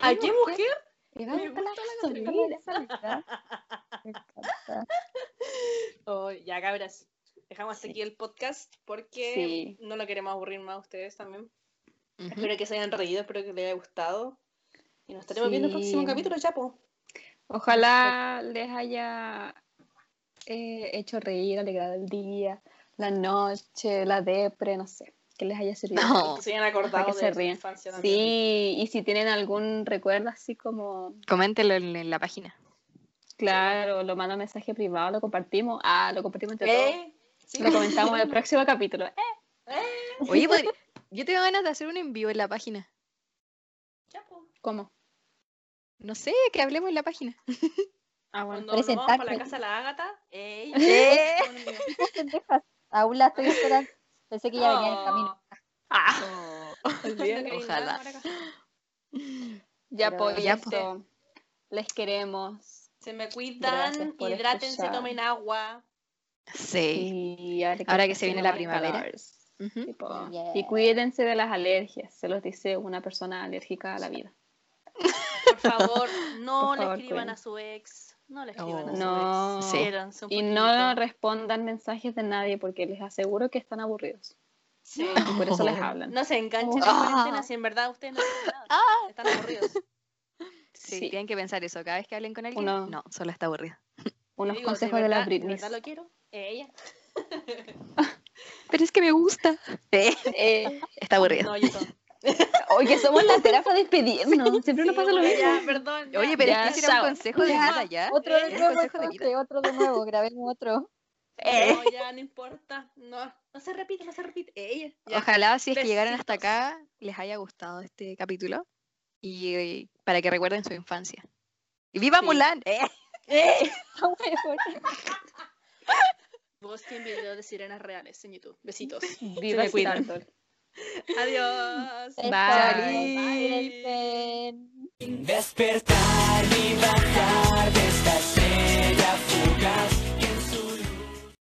¿A qué mujer? ¿Le Me gusta la gusta la gasolina? Me encanta. Oh, ya, cabras. Dejamos aquí el podcast porque Sí. no lo queremos aburrir más a ustedes también. Espero que se hayan reído, espero que les haya gustado. Y nos estaremos viendo en el próximo capítulo, Chapo. Ojalá les haya eh, hecho reír, alegrado el día, la noche, la depre, no sé, que les haya servido. No. Que se hayan acordado que de se su rían. infancia también. Sí, y si tienen algún recuerdo así como, Coméntenlo en, en la página. claro, lo mandan mensaje privado, lo compartimos. Ah, lo compartimos entre todos. ¿Eh? Sí. Lo comentamos en el próximo capítulo. Eh, Oye, podri- yo tengo ganas de hacer un envío en la página. Chapo. ¿Cómo? No sé, que hablemos en la página. Ah, bueno. Cuando vamos para la casa de la Ágata, ey, Eh. Aún la estoy esperando. Pensé que ya venía en el camino. Ah. Olvídate. Ojalá. Ya pues, ya, eso. Les queremos. Se me cuidan, hidrátense, tomen agua. Sí. Y ahora que, Ahora que está se viene la primavera. Tipo, Yeah. Y cuídense de las alergias, se los dice una persona alérgica a la vida. Por favor, no Por le favor, escriban a su ex. No le escriban a Oh. su No. ex. Sí. Y no respondan mensajes de nadie porque les aseguro que están aburridos. Sí. Y por eso les hablan. No se enganchen en Ah. cuarentena si en verdad ustedes no nada. Están aburridos. Sí, Sí. tienen que pensar eso. Cada vez que hablen con alguien, Uno- no, solo está aburrida. Unos Digo, consejos de verdad- la Britney. verdad lo quiero? Ella. Pero es que me gusta. Eh, Eh, está aburrida. No, yo. Oye, que somos la terapia de despedirnos. Siempre nos Sí, pasa lo mismo. ya, perdón. ya. Oye, pero Ya, es que era un consejo de Ya, vida ya. Otro de nuevo, consejo de vida. entonces, otro de nuevo, grabemos otro. No, ya no importa. No, no se repite, no se repite. Ella. Ojalá si es que llegaron hasta acá les haya gustado este capítulo y, eh, para que recuerden su infancia. ¡Y viva Sí. Mulan! ¡Eh! Huevón. Busquen videos de sirenas reales en YouTube. Besitos. Viva. Stardoll. Adiós. Bye. cuídense. Despertar y bajar de esta estrella fugaz